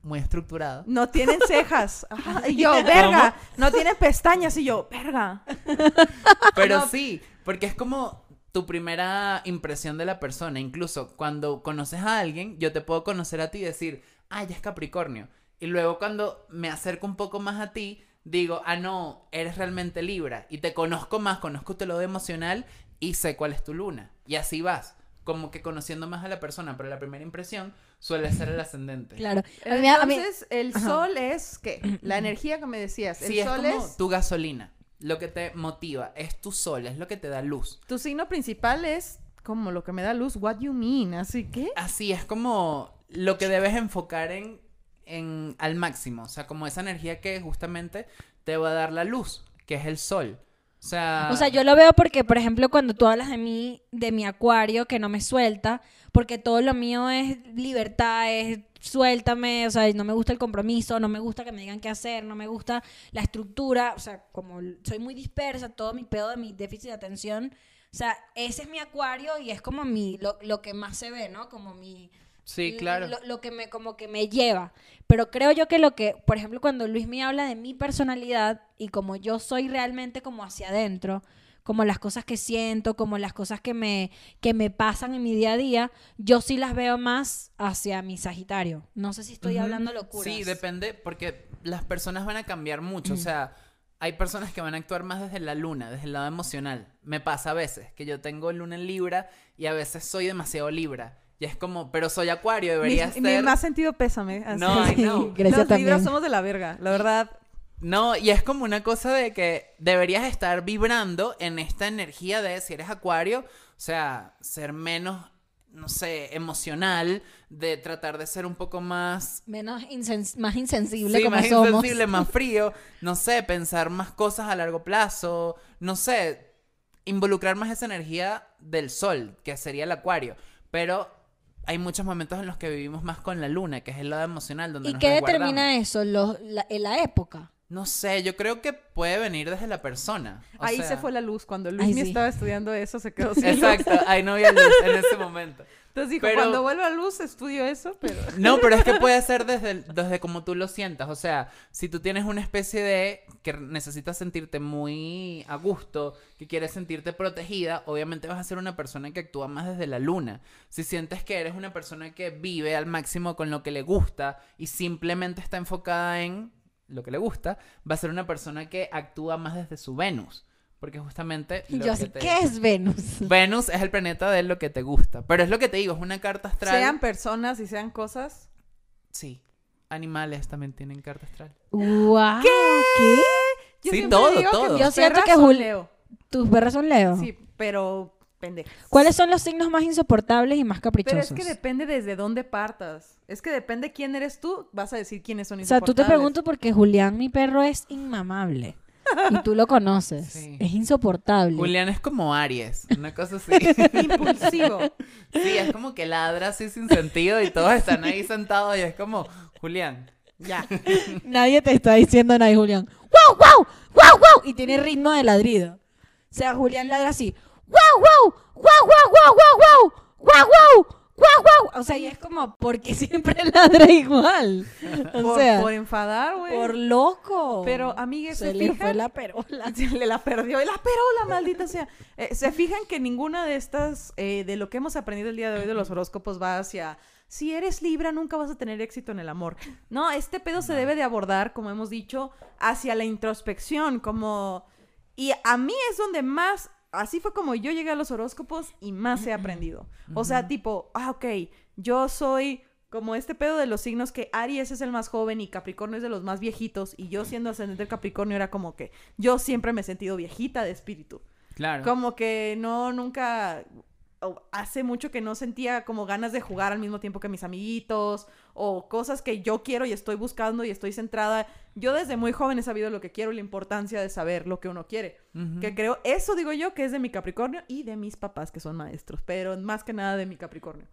muy estructurado. No tienen cejas. [LAUGHS] Ajá, Y yo, verga. No tienen pestañas. Y yo, verga. [LAUGHS] Pero No. sí, porque es como tu primera impresión de la persona. Incluso cuando conoces a alguien, yo te puedo conocer a ti y decir, ah, ya es Capricornio. Y luego cuando me acerco un poco más a ti, digo, ah, no, eres realmente Libra. Y te conozco más, conozco tu lado emocional y sé cuál es tu luna. Y así vas, como que conociendo más a la persona. Pero la primera impresión suele ser el ascendente. claro. A mí- a mí- Entonces, el Ajá. sol es, ¿qué? La energía que me decías. El Sí, es sol como es... tu gasolina. Lo que te motiva es tu sol, es lo que te da luz. Tu signo principal es como lo que me da luz. What you mean? Así que... Así es como lo que debes enfocar en, en al máximo. O sea, como esa energía que justamente te va a dar la luz, que es el sol. O sea, O sea, yo lo veo porque, por ejemplo, cuando tú hablas de mí, de mi acuario, que no me suelta, porque todo lo mío es libertad, es suéltame, o sea, no me gusta el compromiso, no me gusta que me digan qué hacer, no me gusta la estructura, o sea, como soy muy dispersa, todo mi pedo de mi déficit de atención, o sea, ese es mi acuario y es como mi, lo, lo que más se ve, ¿no? Como mi... sí, claro. Lo, lo que me, como que me lleva. Pero creo yo que lo que, por ejemplo, cuando Luis me habla de mi personalidad y como yo soy realmente como hacia adentro, como las cosas que siento, como las cosas que me, que me pasan en mi día a día, yo sí las veo más hacia mi Sagitario. No sé si estoy hablando locuras. Sí, depende, porque las personas van a cambiar mucho. O sea, hay personas que van a actuar más desde la luna, desde el lado emocional. Me pasa a veces que yo tengo luna en Libra y a veces soy demasiado Libra. Y es como, pero soy Acuario, debería mi, mi ser. más sentido pésame. así. No, I know. [LAUGHS] Grecia Los también. libros somos de la verga. La verdad, No, y es como una cosa de que deberías estar vibrando en esta energía de si eres acuario, o sea, ser menos, no sé, emocional, de tratar de ser un poco más... Menos insens- más insensible sí, como más somos. insensible, más [LAUGHS] frío, no sé, pensar más cosas a largo plazo, no sé, involucrar más esa energía del sol, que sería el acuario, pero hay muchos momentos en los que vivimos más con la luna, que es el lado emocional, donde ¿Y nos qué determina eso? Los- la, en la época. No sé, yo creo que puede venir desde la persona. O ahí sea, se fue la luz. Cuando Ay, Luis sí. estaba estudiando eso, se quedó sin [LAUGHS] luz. Exacto, ahí no había luz en ese momento. Entonces dijo, Pero- cuando vuelva la luz, estudio eso, pero... [LAUGHS] No, pero es que puede ser desde, desde como tú lo sientas. O sea, si tú tienes una especie de que necesitas sentirte muy a gusto, que quieres sentirte protegida, obviamente vas a ser una persona que actúa más desde la luna. Si sientes que eres una persona que vive al máximo con lo que le gusta y simplemente está enfocada en lo que le gusta, va a ser una persona que actúa más desde su Venus. Porque justamente... Y lo yo que así, te- ¿qué es Venus? [LAUGHS] Venus es el planeta de lo que te gusta. Pero es lo que te digo, es una carta astral. Sean personas y sean cosas. Sí. Animales también tienen carta astral. ¡Wow! ¿Qué? Yo Sí, todo, todo. Yo siento que son Jul- Leo. ¿Tus perras son Leo? Sí, pero pendejas. ¿Cuáles son los signos más insoportables y más Pero caprichosos? es que depende desde dónde partas. Es que depende quién eres tú, vas a decir quiénes son o sea, tú te insoportables. pregunto porque Julián, mi perro, es inmamable. Y tú lo conoces. Sí. Es insoportable. Julián es como Aries, una cosa así. [LAUGHS] Impulsivo. Sí, es como que ladra así sin sentido y todos están ahí sentados y es como, Julián, Ya. [LAUGHS] Nadie te está diciendo nada, Julián. ¡Wow, wow! ¡Wow, wow! Y tiene ritmo de ladrido. O sea, Julián ladra así. ¡Wow, wow! ¡Wow, wow, wow, wow, wow! ¡Wow, wow! ¡Wow, wow! O sea, y es como, porque [LAUGHS] siempre ladra igual. O Por, sea, por por, enfadar, güey. loco. Pero, amigues, se ¿se le fijan? fue la perola. [LAUGHS] Se le la perdió y la perola, maldita sea. Eh, ¿Se fijan que ninguna de estas, eh, de lo que hemos aprendido el día de hoy de los horóscopos va hacia, si eres Libra nunca vas a tener éxito en el amor? No, este pedo se debe de abordar, como hemos dicho, hacia la introspección, como... Y a mí es donde más, así fue como yo llegué a los horóscopos y más he aprendido. O sea, tipo, ah, ok, yo soy como este pedo de los signos que Aries es el más joven y Capricornio es de los más viejitos y yo siendo ascendente del Capricornio era como que yo siempre me he sentido viejita de espíritu. claro. Como que no, nunca, hace mucho que no sentía como ganas de jugar al mismo tiempo que mis amiguitos o cosas que yo quiero y estoy buscando y estoy centrada. Yo desde muy joven he sabido lo que quiero y la importancia de saber lo que uno quiere. Que creo, eso digo yo que es de mi Capricornio y de mis papás que son maestros, pero más que nada de mi Capricornio.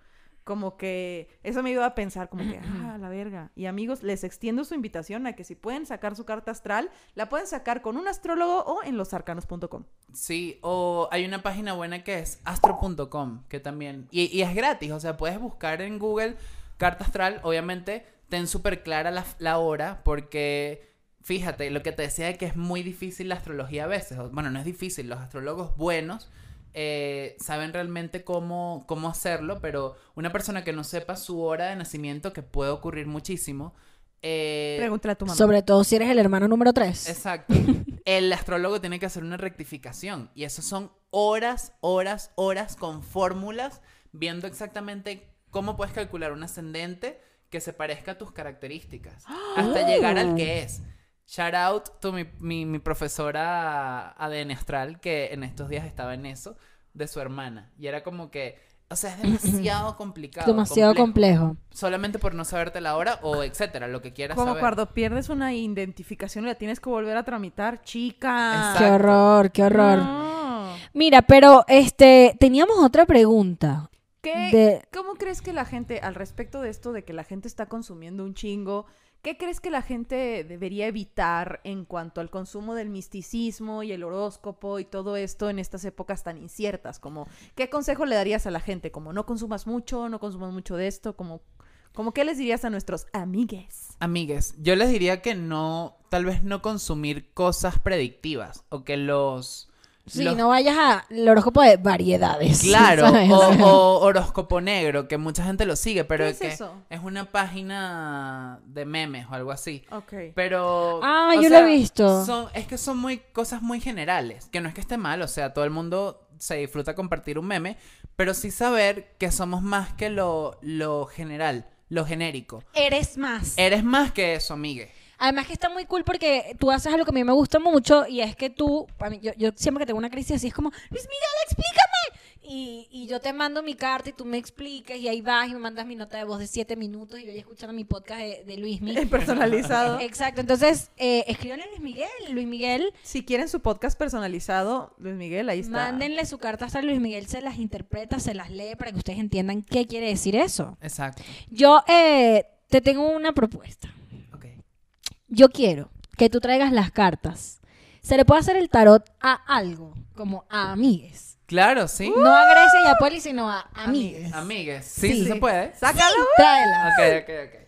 Como que eso me ayuda a pensar como que, ah, la verga. Y amigos, les extiendo su invitación a que si pueden sacar su carta astral, la pueden sacar con un astrólogo o en losarcanos.com. Sí, o hay una página buena que es astro.com, que también, y, y es gratis, o sea, puedes buscar en Google carta astral, obviamente, ten súper clara la, la hora, porque fíjate, lo que te decía de que es muy difícil la astrología a veces, bueno, no es difícil, los astrólogos buenos eh, saben realmente cómo, cómo hacerlo, pero una persona que no sepa su hora de nacimiento, que puede ocurrir muchísimo, eh, Pregúntale a tu mamá. Sobre todo si eres el hermano número 3. Exacto. [LAUGHS] El astrólogo tiene que hacer una rectificación. Y eso son horas, horas, horas con fórmulas, viendo exactamente cómo puedes calcular un ascendente que se parezca a tus características. [GASPS] Hasta llegar al que es. Shout out to mi, mi, mi profesora ADN Astral, que en estos días estaba en eso, de su hermana. Y era como que, o sea, es [CLEARS THROAT] demasiado complicado. Demasiado complejo. Solamente por no saberte la hora o etcétera, lo que quieras Como saber. cuando pierdes una identificación y la tienes que volver a tramitar, chica. Qué horror, qué horror. No. Mira, pero este, teníamos otra pregunta. ¿Qué, De- ¿Cómo crees que la gente, al respecto de esto de que la gente está consumiendo un chingo, qué crees que la gente debería evitar en cuanto al consumo del misticismo y el horóscopo y todo esto en estas épocas tan inciertas? Como, ¿qué consejo le darías a la gente? Como, no consumas mucho, no consumas mucho de esto, como, como ¿qué les dirías a nuestros amigues? Amigues, yo les diría que no, tal vez no consumir cosas predictivas o que los... Sí, los- no vayas al horóscopo de variedades. [LAUGHS] Claro, ¿sabes? o, horóscopo negro, que mucha gente lo sigue, pero ¿Qué es es que eso? es una página de memes o algo así. Ok. Pero. Ah, yo lo he visto. Son, es que son muy cosas muy generales. Que no es que esté mal, o sea, todo el mundo se disfruta compartir un meme. Pero sí saber que somos más que lo, lo general, lo genérico. Eres más. Eres más que eso, amigue. Además que está muy cool porque tú haces algo que a mí me gusta mucho y es que tú, a mí- yo, yo siempre que tengo una crisis así es como, Luis Miguel, explícame. Y, y yo te mando mi carta y tú me explicas y ahí vas y me mandas mi nota de voz de siete minutos y yo ya escuchando mi podcast de, de Luis Miguel. [LAUGHS] Personalizado. [LAUGHS] Exacto, entonces eh, escríbanle a Luis Miguel. Luis Miguel, Si quieren su podcast personalizado, Luis Miguel, ahí está. mándenle su carta hasta Luis Miguel, se las interpreta, se las lee para que ustedes entiendan qué quiere decir eso. Exacto. Yo eh, te tengo una propuesta. Yo quiero que tú traigas las cartas. Se le puede hacer el tarot a algo, como a amigues. Claro, sí. No a Grecia y a Poli, sino a amigues. Amigues. Sí, sí, Sí. se puede. ¡Sácalo! Tráela. Ok, ok, ok.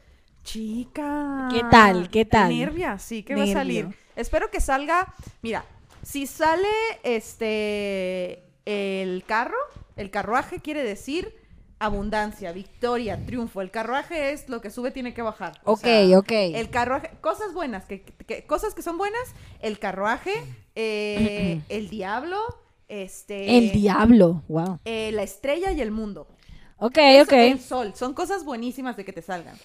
Chica. ¿Qué tal? ¿Qué tal? Nervia, sí, que va a Nervio. salir. Espero que salga. Mira, si sale este el carro, el carruaje quiere decir abundancia, victoria, triunfo. El carruaje es lo que sube tiene que bajar. O Ok, sea, ok. El carruaje, cosas buenas, que, que- cosas que son buenas, el carruaje, eh, el diablo, este El diablo. Wow. eh, la estrella y el mundo. Ok, Eso, ok. El sol, son cosas buenísimas de que te salgan.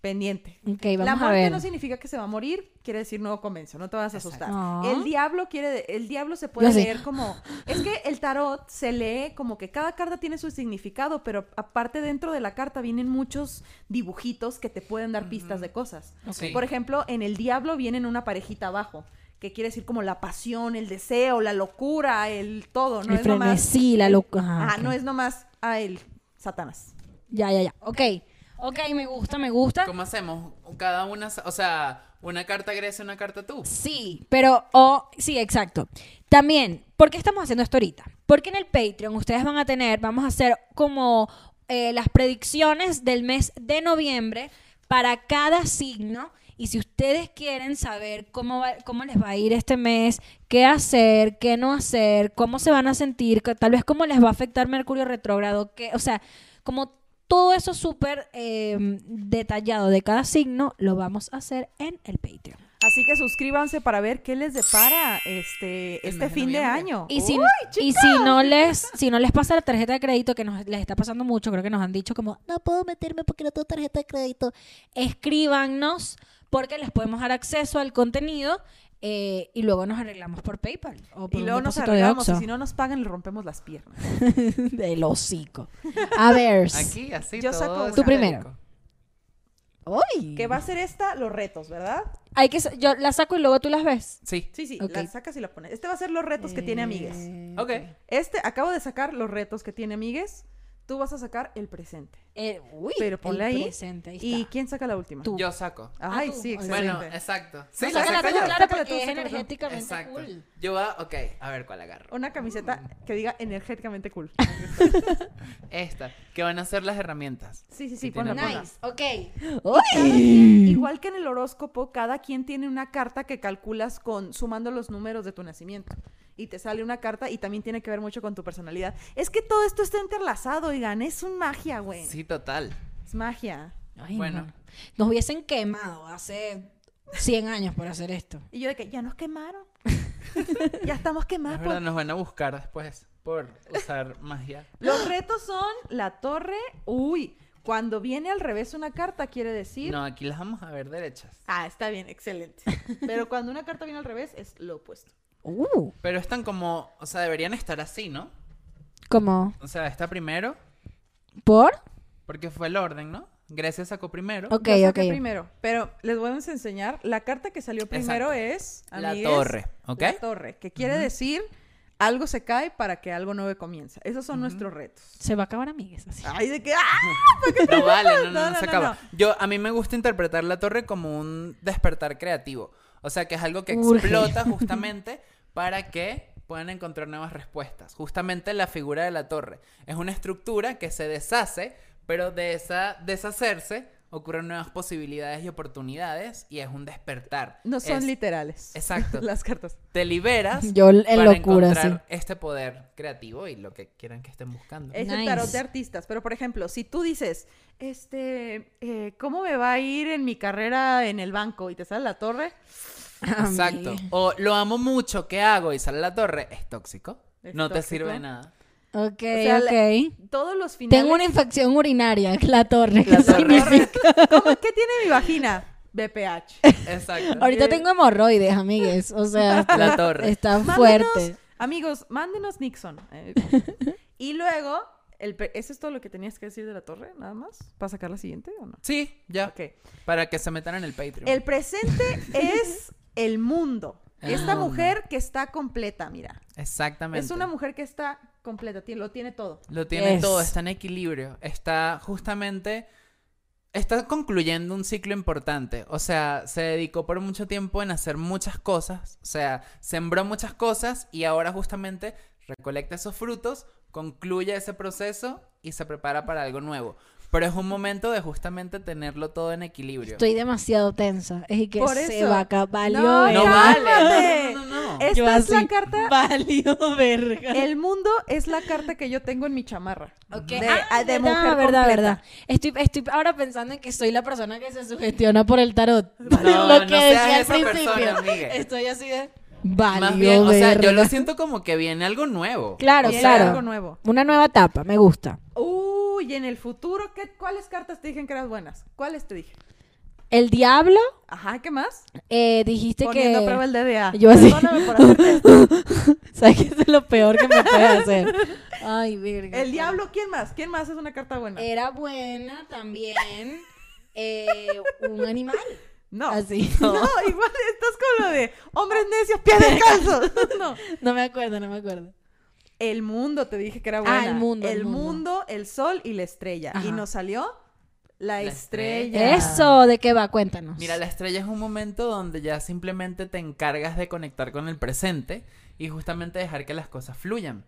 Pendiente. La a muerte ver. no significa que se va a morir, quiere decir nuevo comienzo, no te vas a asustar. No. El diablo quiere, el diablo se puede Yo sí. leer como, es que el tarot se lee como que cada carta tiene su significado, pero aparte dentro de la carta vienen muchos dibujitos que te pueden dar pistas de cosas. Sí. Por ejemplo, en el diablo vienen una parejita abajo, que quiere decir como la pasión, el deseo, la locura, el todo. No el es nomás. frenesí, la locura. Ah, no es nomás a el Satanás. Ya, ya, ya. Ok. Ok, me gusta, me gusta. ¿Cómo hacemos? Cada una, o sea, una carta Grecia, una carta tú. Sí, pero, o, sí, exacto. También, ¿por qué estamos haciendo esto ahorita? Porque en el Patreon ustedes van a tener, vamos a hacer como eh, las predicciones del mes de noviembre para cada signo. Y si ustedes quieren saber cómo, va- cómo les va a ir este mes, qué hacer, qué no hacer, cómo se van a sentir, que- tal vez cómo les va a afectar Mercurio retrógrado, que, o sea, como todo eso súper eh, detallado de cada signo, lo vamos a hacer en el Patreon. Así que suscríbanse para ver qué les depara este, El este de fin de año. Y si, Uy, y si no les si no les pasa la tarjeta de crédito que nos les está pasando mucho, creo que nos han dicho como no puedo meterme porque no tengo tarjeta de crédito, escríbanos porque les podemos dar acceso al contenido eh, y luego nos arreglamos por PayPal o por Y luego nos arreglamos y si no nos pagan, le rompemos las piernas. [LAUGHS] del hocico. A ver. Aquí, así, Yo todo saco una. Tú primero. Uy. Que va a ser esta, los retos, ¿verdad? Hay que yo la saco y luego tú las ves. Sí. Sí, sí, Ok. la sacas y la pones. Este va a ser los retos que tiene amigues. Eh, Ok. Este, acabo de sacar los retos que tiene amigues. Tú vas a sacar el presente. eh, uy, Pero ponle el ahí. presente, ahí ¿Y quién saca la última? Tú. Yo saco. Ay, Ah, tú. sí, excelente. Bueno, exacto. Sí, No, la Sácala porque tú, es energéticamente Exacto. cool. Yo voy a, ok, a ver cuál agarro. Una camiseta que diga energéticamente cool. [LAUGHS] Esta, que van a ser las herramientas. Sí, sí, sí, ponla, ponla. Nice, ok. Quien, igual que en el horóscopo, cada quien tiene una carta que calculas con sumando los números de tu nacimiento. Y te sale una carta y también tiene que ver mucho con tu personalidad. Es que todo esto está interlazado, oigan. Es un magia, güey. Sí, total. Es magia. Ay, Bueno. no. Nos hubiesen quemado hace 100 años por hacer esto. [LAUGHS] Y yo de que ya nos quemaron. [LAUGHS] ya estamos Es quemados. verdad, por- nos van a buscar después por usar magia. Los retos son la torre. Uy, cuando viene al revés una carta quiere decir... No, aquí las vamos a ver derechas. Ah, está bien, excelente. Pero cuando una carta viene al revés es lo opuesto. Uh, Pero están como, o sea, deberían estar así, ¿no? ¿Cómo? O sea, está primero, ¿Por? porque fue el orden, ¿no? Grecia sacó primero. Ok, Yo ok. primero, pero les voy a enseñar. La carta que salió primero es... La torre, ¿ok? La torre, que quiere decir algo se cae para que algo nuevo comienza. Esos son nuestros retos. Se va a acabar amigues así. Ay, de que... ¡Ah! [LAUGHS] No vale, no, no, No, no, no, se acaba. no. Yo, a mí me gusta interpretar la torre como un despertar creativo. O sea, que es algo que Urge. explota [LAUGHS] justamente para que puedan encontrar nuevas respuestas. Justamente la figura de la torre. Es una estructura que se deshace, pero de esa deshacerse ocurren nuevas posibilidades y oportunidades y es un despertar. No son Es- literales. Exacto. [LAUGHS] Las cartas. Te liberas Yo en para locura, encontrar este poder creativo y lo que quieran que estén buscando. Es el Nice. tarot de artistas. Pero, por ejemplo, si tú dices, este, eh, ¿cómo me va a ir en mi carrera en el banco? Y te sale la torre, [LAUGHS] Exacto. O lo amo mucho, ¿qué hago? Y sale la torre, es tóxico. Es no te sirve de nada. Ok, sea, la- ok. todos los finales... Tengo una infección urinaria, [LAUGHS] la torre. ¿qué La torre. [LAUGHS] ¿Cómo- ¿Qué tiene mi vagina? BPH. Exacto. Ahorita Eh, tengo hemorroides, amigues. O sea, La torre. está Mándenos- fuerte. Amigos, mándenos Nixon. Eh, y luego, el, pe- ¿eso es todo lo que tenías que decir de la torre? Nada más. ¿Para sacar la siguiente o no? Sí, ya. Ok. Para que se metan en el Patreon. El presente es el mundo. Esta mundo. mujer que está completa, mira. Exactamente. Es una mujer que está completa, tiene- lo tiene todo. Lo tiene Yes. todo, está en equilibrio. Está justamente. Está concluyendo un ciclo importante. O sea, se dedicó por mucho tiempo en hacer muchas cosas. O sea, sembró muchas cosas y ahora justamente recolecta esos frutos, concluye ese proceso y se prepara para algo nuevo. Pero es un momento de justamente tenerlo todo en equilibrio. Estoy demasiado tensa. Es que Por se eso. va a acabar. No, No vale. No, no, no, no. Esta Yo es la así, carta. Valió verga. El mundo es la carta que yo tengo en mi chamarra. Ok. De, Ah, de verdad, mujer verdad, completa. verdad. Estoy, estoy ahora pensando en que soy la persona que se sugestiona por el tarot. [LAUGHS] No, lo que no seas decía al principio. persona. Estoy así de. Valió Más bien, o sea, yo lo siento como que viene algo nuevo. Claro, Viene claro. algo nuevo. Una nueva etapa, me gusta. Uy, en el futuro, ¿qué, ¿cuáles cartas te dijeron que eran buenas? ¿Cuáles te dije? El diablo, Ajá, ¿qué más? eh, dijiste Poniendo que. prueba el DDA. [LAUGHS] Yo así- Perdóname por hacerte esto. [LAUGHS] ¿Sabes eso es lo peor que me puedes hacer? Ay, verga. El diablo, ¿quién más? ¿Quién más es una carta buena? Era buena también. eh, un animal. No. Así. [LAUGHS] No, igual estás con lo de hombres necios, pies descalzos. no. No me acuerdo, no me acuerdo. El mundo, te dije que era Ah, buena. el mundo, el El mundo. mundo, el sol y la estrella. Ajá. Y nos salió la, La estrella. estrella. Eso, ¿de qué va? Cuéntanos. Mira, la estrella es un momento donde ya simplemente te encargas de conectar con el presente y justamente dejar que las cosas fluyan.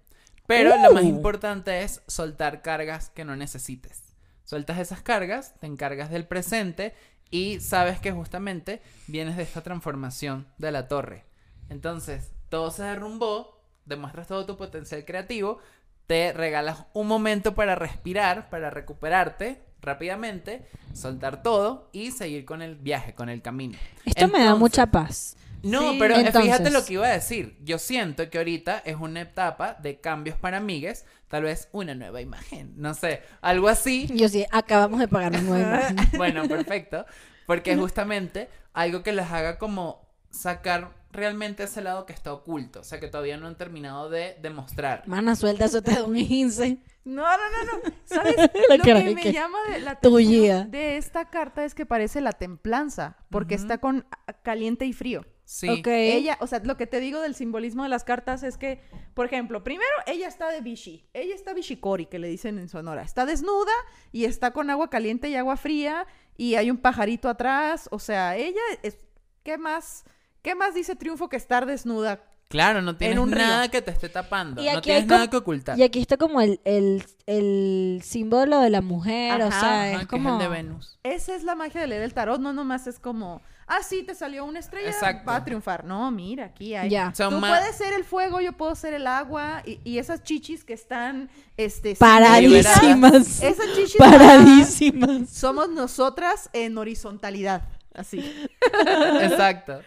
Pero lo más Uh. importante es soltar cargas que no necesites. Sueltas esas cargas, te encargas del presente y sabes que justamente vienes de esta transformación de la torre. Entonces, todo se derrumbó, demuestras todo tu potencial creativo, te regalas un momento para respirar, para recuperarte rápidamente, soltar todo y seguir con el viaje, con el camino. Esto me da mucha paz. No, Sí, pero eh, fíjate lo que iba a decir. Yo siento que ahorita es una etapa de cambios para amigues, tal vez una nueva imagen, no sé, algo así. Yo sí, acabamos de pagar un nuevo [LAUGHS] imagen. Bueno, perfecto. Porque justamente algo que les haga como sacar realmente ese lado que está oculto, o sea, que todavía no han terminado de demostrar. Mana, suelta eso te da un 15. No, no, no, no. ¿Sabes? La [LAUGHS] Lo cara que de me que- llama de la Tuya. de esta carta es que parece la templanza, porque está con ah, caliente y frío. Sí. Ok. Ella, o sea, lo que te digo del simbolismo de las cartas es que, por ejemplo, primero ella está de bishi, ella está bishikori, que le dicen en Sonora, está desnuda y está con agua caliente y agua fría y hay un pajarito atrás, o sea, ella es, ¿qué más, qué más dice triunfo que estar desnuda? Claro, no tienes un río. nada que te esté tapando, Y no tienes nada que ocultar. Y aquí está como el, el, el símbolo de la mujer, o sea, Ajá, es como... es el de Venus. Esa es la magia de leer el tarot, no nomás es como, ah, sí, te salió una estrella, Exacto. va a triunfar. No, mira, aquí hay... Ya. Tú puedes ser el fuego, yo puedo ser el agua y, y esas chichis que están, este, Paradísimas. Esas chichis [LAUGHS] Paradísimas. somos nosotras en horizontalidad, así. Exacto.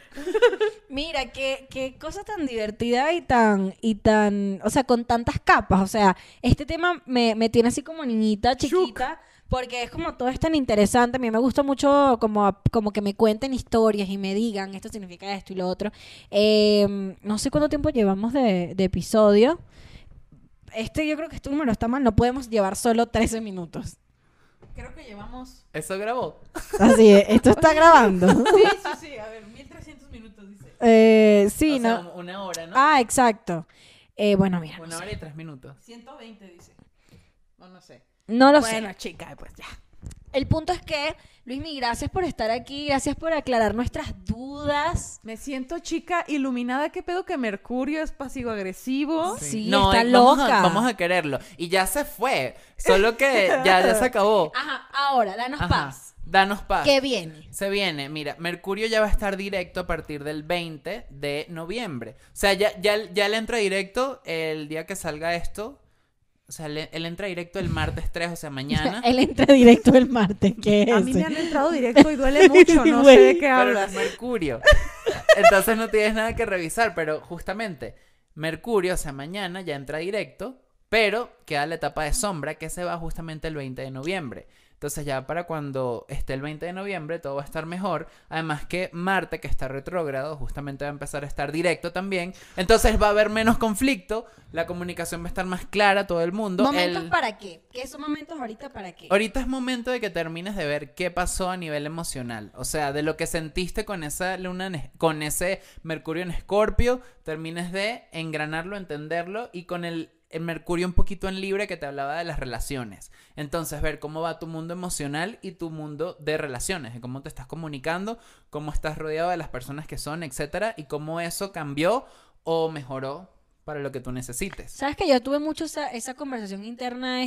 Mira, qué, qué cosa tan divertida y tan, y tan, o sea, con tantas capas. O sea, este tema me, me tiene así como niñita, chiquita, porque es como todo es tan interesante. A mí me gusta mucho como, como que me cuenten historias y me digan esto significa esto y lo otro. Eh, no sé cuánto tiempo llevamos de, de episodio. Este, yo creo que este número está mal. No podemos llevar solo 13 minutos. Creo que llevamos... Eso grabó. Así es, esto está grabando. [LAUGHS] Sí, sí, sí, a ver, 1300 minutos dice. Eh, sí, O sea, ¿no? una hora, ¿no? Ah, exacto. Eh, bueno, mira. no una sé. hora y tres minutos. 120 dice. No, no sé. No lo sé. bueno, chica, pues ya. El punto es que, Luismi, gracias por estar aquí, gracias por aclarar nuestras dudas. Me siento chica iluminada. ¿Qué pedo que Mercurio es pasivo-agresivo? Sí, no, está vamos a- loca. Vamos a quererlo. Y ya se fue. Solo que [LAUGHS] ya, ya se acabó. Ajá, ahora, danos Ajá. paz. Danos paz. ¿Qué viene? Se viene, mira, Mercurio ya va a estar directo a partir del 20 de noviembre. O sea, ya, ya, ya le entra directo el día que salga esto. O sea, él entra directo el [LAUGHS] martes 3, o sea, mañana. Él entra directo el martes, [LAUGHS] ¿qué es? A mí me han entrado directo y duele [LAUGHS] mucho, no sé de qué Pero hablas. es Mercurio. Entonces no tienes nada que revisar, pero justamente Mercurio, o sea, mañana ya entra directo, pero queda la etapa de sombra que se va justamente el 20 de noviembre. Entonces ya para cuando esté el 20 de noviembre todo va a estar mejor. Además que Marte, que está retrógrado, justamente va a empezar a estar directo también. Entonces va a haber menos conflicto, la comunicación va a estar más clara, todo el mundo. ¿Momentos el- para qué? ¿Qué son momentos ahorita para qué? Ahorita es momento de que termines de ver qué pasó a nivel emocional. O sea, de lo que sentiste con esa luna, en- con ese Mercurio en Escorpio, termines de engranarlo, entenderlo y con el, el Mercurio un poquito en libre que te hablaba de las relaciones. Entonces, ver cómo va tu mundo emocional y tu mundo de relaciones, de cómo te estás comunicando, cómo estás rodeado de las personas que son, etcétera, y cómo eso cambió o mejoró para lo que tú necesites. Sabes que yo tuve mucho esa, conversación interna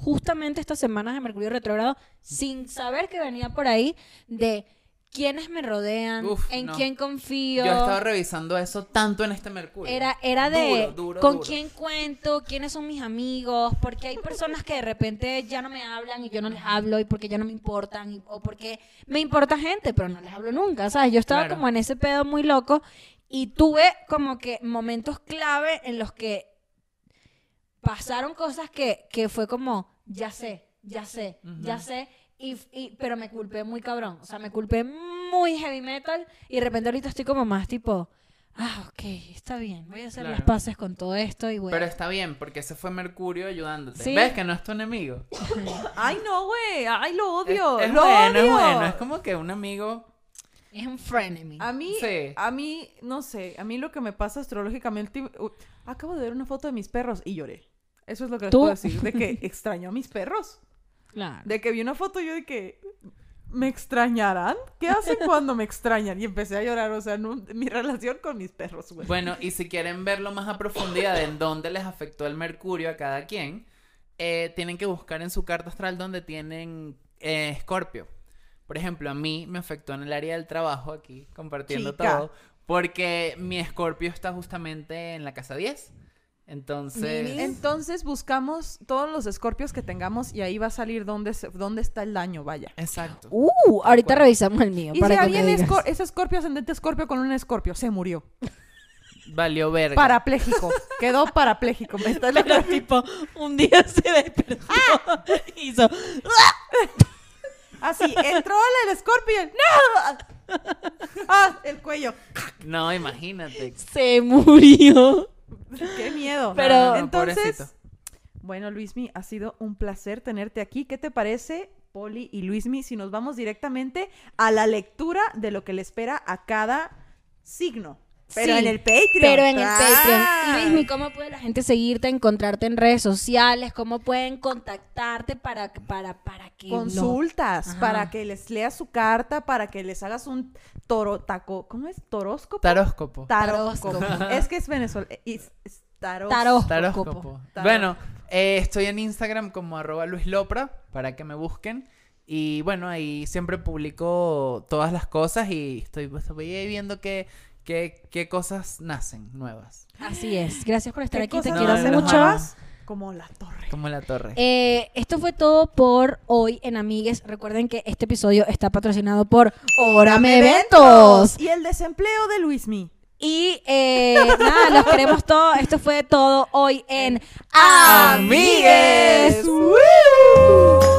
justamente estas semanas de Mercurio retrógrado, sin saber que venía por ahí, de quiénes me rodean, Uf, en no. quién confío. Yo he estado revisando eso tanto en este Mercurio. Era, era de Duro, duro, con duro. quién cuento, quiénes son mis amigos, porque hay personas que de repente ya no me hablan y yo no les hablo y porque ya no me importan y- o porque me importa gente, pero no les hablo nunca, ¿sabes? Yo estaba Claro. como en ese pedo muy loco y tuve como que momentos clave en los que pasaron cosas que, que fue como, ya sé, ya sé, ya sé. Y, y- pero me culpé muy cabrón. O sea, me culpé muy heavy metal. Y de repente ahorita estoy como más tipo, ah, ok, está bien. Voy a hacer las Claro. paces con todo esto y voy Pero está bien, porque ese fue Mercurio ayudándote. Sí. ¿Ves que no es tu enemigo? [LAUGHS] Ay, no, güey. Ay, lo Es, odio. es lo bueno, es odio. bueno. Es como que un amigo. Es un frenemy. A mí, Sí. a mí, no sé, a mí lo que me pasa astrológicamente, uh, acabo de ver una foto de mis perros y lloré. Eso es lo que les ¿Tú? puedo decir, de que [LAUGHS] extraño a mis perros. Claro. De que vi una foto yo de que, ¿me extrañarán? ¿Qué hacen [LAUGHS] cuando me extrañan? Y empecé a llorar, o sea, no- mi relación con mis perros, güey. Bueno, y si quieren verlo más a profundidad de en dónde les afectó el mercurio a cada quien, eh, tienen que buscar en su carta astral donde tienen eh, Escorpio. Por ejemplo, a mí me afectó en el área del trabajo aquí, compartiendo Chica. todo, porque mi Escorpio está justamente en la casa 10. Entonces. Entonces buscamos todos los escorpios que tengamos y ahí va a salir dónde, se- dónde está el daño, vaya. exacto. Uh, ahorita revisamos el mío. Y para si alguien es, digas. escor- es escorpio ascendente escorpio con un escorpio, se murió. Valió verga. Parapléjico. Quedó parapléjico. Me está Pero tipo, un día se despertó y hizo... Así, entró el escorpio ¡No! ¡Ah! El cuello. No, imagínate. Se murió. [LAUGHS] ¡Qué miedo! Pero- No, no, no, Entonces, pobrecito. bueno, Luismi, ha sido un placer tenerte aquí. ¿Qué te parece, Poli y Luismi, si nos vamos directamente a la lectura de lo que le espera a cada signo? Pero Sí, en el Patreon. Pero en el. Patreon. Luismi, ¿cómo puede la gente seguirte, encontrarte en redes sociales? ¿Cómo pueden contactarte para, para, para que... Consultas, para que les leas su carta, para que les hagas un toro, taco, ¿cómo es? ¿Toróscopo? Taróscopo. Taróscopo. Taróscopo. es que es venezolano. Es, es tarós- Taróscopo. Taróscopo. Bueno, eh, estoy en Instagram como arroba Luis Lopra para que me busquen. Y bueno, ahí siempre publico todas las cosas y estoy, estoy ahí viendo qué, qué, qué cosas nacen nuevas. Así es. Gracias por estar ¿Qué aquí. Te quiero no, mucho. nuevas? Como la torre. Como la torre. Eh, esto fue todo por hoy en Amigues. Recuerden que este episodio está patrocinado por Orame Eventos. Y el desempleo de Luismi. Y eh, nada, los queremos todos. Esto fue todo hoy en Amigues. Amigues.